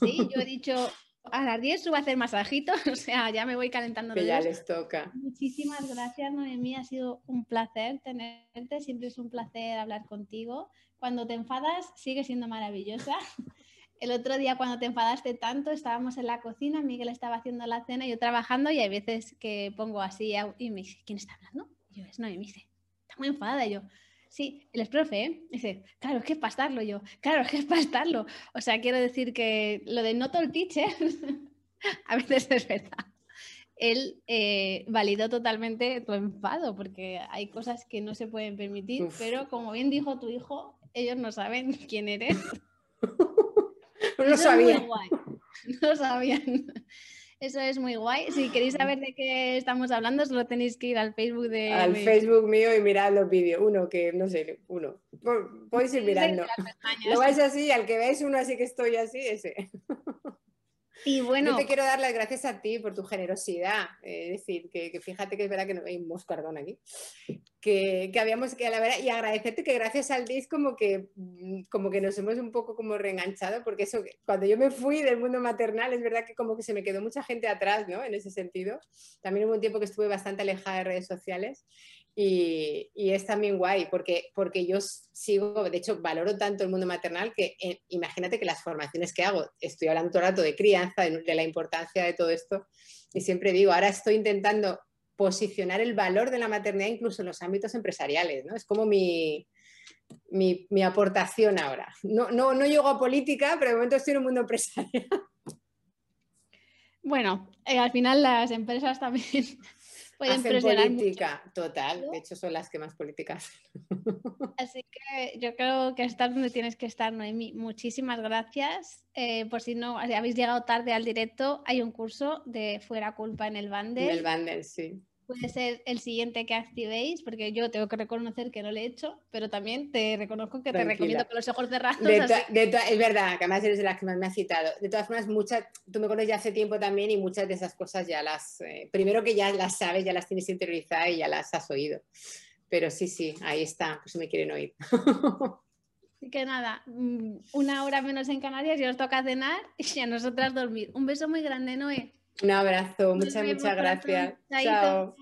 sí, yo he dicho a las 10 subo a hacer masajitos, o sea, ya me voy calentando. Que ya les toca. Muchísimas gracias, Noemí. Ha sido un placer tenerte. Siempre es un placer hablar contigo. Cuando te enfadas, sigue siendo maravillosa. El otro día cuando te enfadaste tanto, estábamos en la cocina, Miguel estaba haciendo la cena, yo trabajando y hay veces que pongo así y me dice, ¿quién está hablando? Y yo, es no, y me dice, está muy enfadada. Y yo, sí, él es profe, ¿eh? dice, claro, es que es pastarlo yo, claro, es que es pastarlo. O sea, quiero decir que lo de no el teacher a veces es verdad. Él eh, validó totalmente tu enfado porque hay cosas que no se pueden permitir, pero como bien dijo tu hijo, ellos no saben quién eres. no lo sabían. No lo sabían. Eso es muy guay. Si queréis saber de qué estamos hablando, solo tenéis que ir al Facebook de. Al Facebook mío y mirar los vídeos. Uno que, no sé, uno. Podéis ir mirando. Lo vais así, al que veáis uno así que estoy así, ese. Y bueno. Yo te quiero dar las gracias a ti por tu generosidad. es decir, que, fíjate que es verdad que no hay moscardón aquí. Que, que, habíamos que la verdad, y agradecerte que gracias al DIS como que, mm, como que nos hemos un poco como reenganchado, porque eso, cuando yo me fui del mundo maternal, es verdad que como que se me quedó mucha gente atrás, ¿no? En ese sentido. También hubo un tiempo que estuve bastante alejada de redes sociales y, es también guay porque, porque yo sigo, de hecho, valoro tanto el mundo maternal que eh, imagínate que las formaciones que hago, estoy hablando todo el rato de crianza, de, la importancia de todo esto, y siempre digo, ahora estoy intentando posicionar el valor de la maternidad incluso en los ámbitos empresariales, ¿no? Es como mi, mi, mi aportación ahora. No, no, no llego a política, pero de momento estoy en un mundo empresarial. Bueno, eh, al final las empresas también pueden Hacen política, total. De hecho, son las que más políticas. Así que yo creo que estar donde tienes que estar, Noemi. Muchísimas gracias. Eh, por si no habéis llegado tarde al directo, hay un curso de Fuera Culpa en el Bundle. En el Bundle, sí puede ser el siguiente que activéis, porque yo tengo que reconocer que no lo he hecho, pero también te reconozco que te recomiendo con los ojos cerrados. es verdad, que además eres de las que más me has citado. De todas formas, muchas, tú me conoces ya hace tiempo también y muchas de esas cosas ya las, eh, primero que ya las sabes, ya las tienes interiorizadas y ya las has oído. Pero sí, sí, ahí está, pues me quieren oír. Así que nada, mm, una hora menos en Canarias y os toca cenar y a nosotras dormir. Un beso muy grande, Noé. Un abrazo, muchas, muchas gracias. Chao.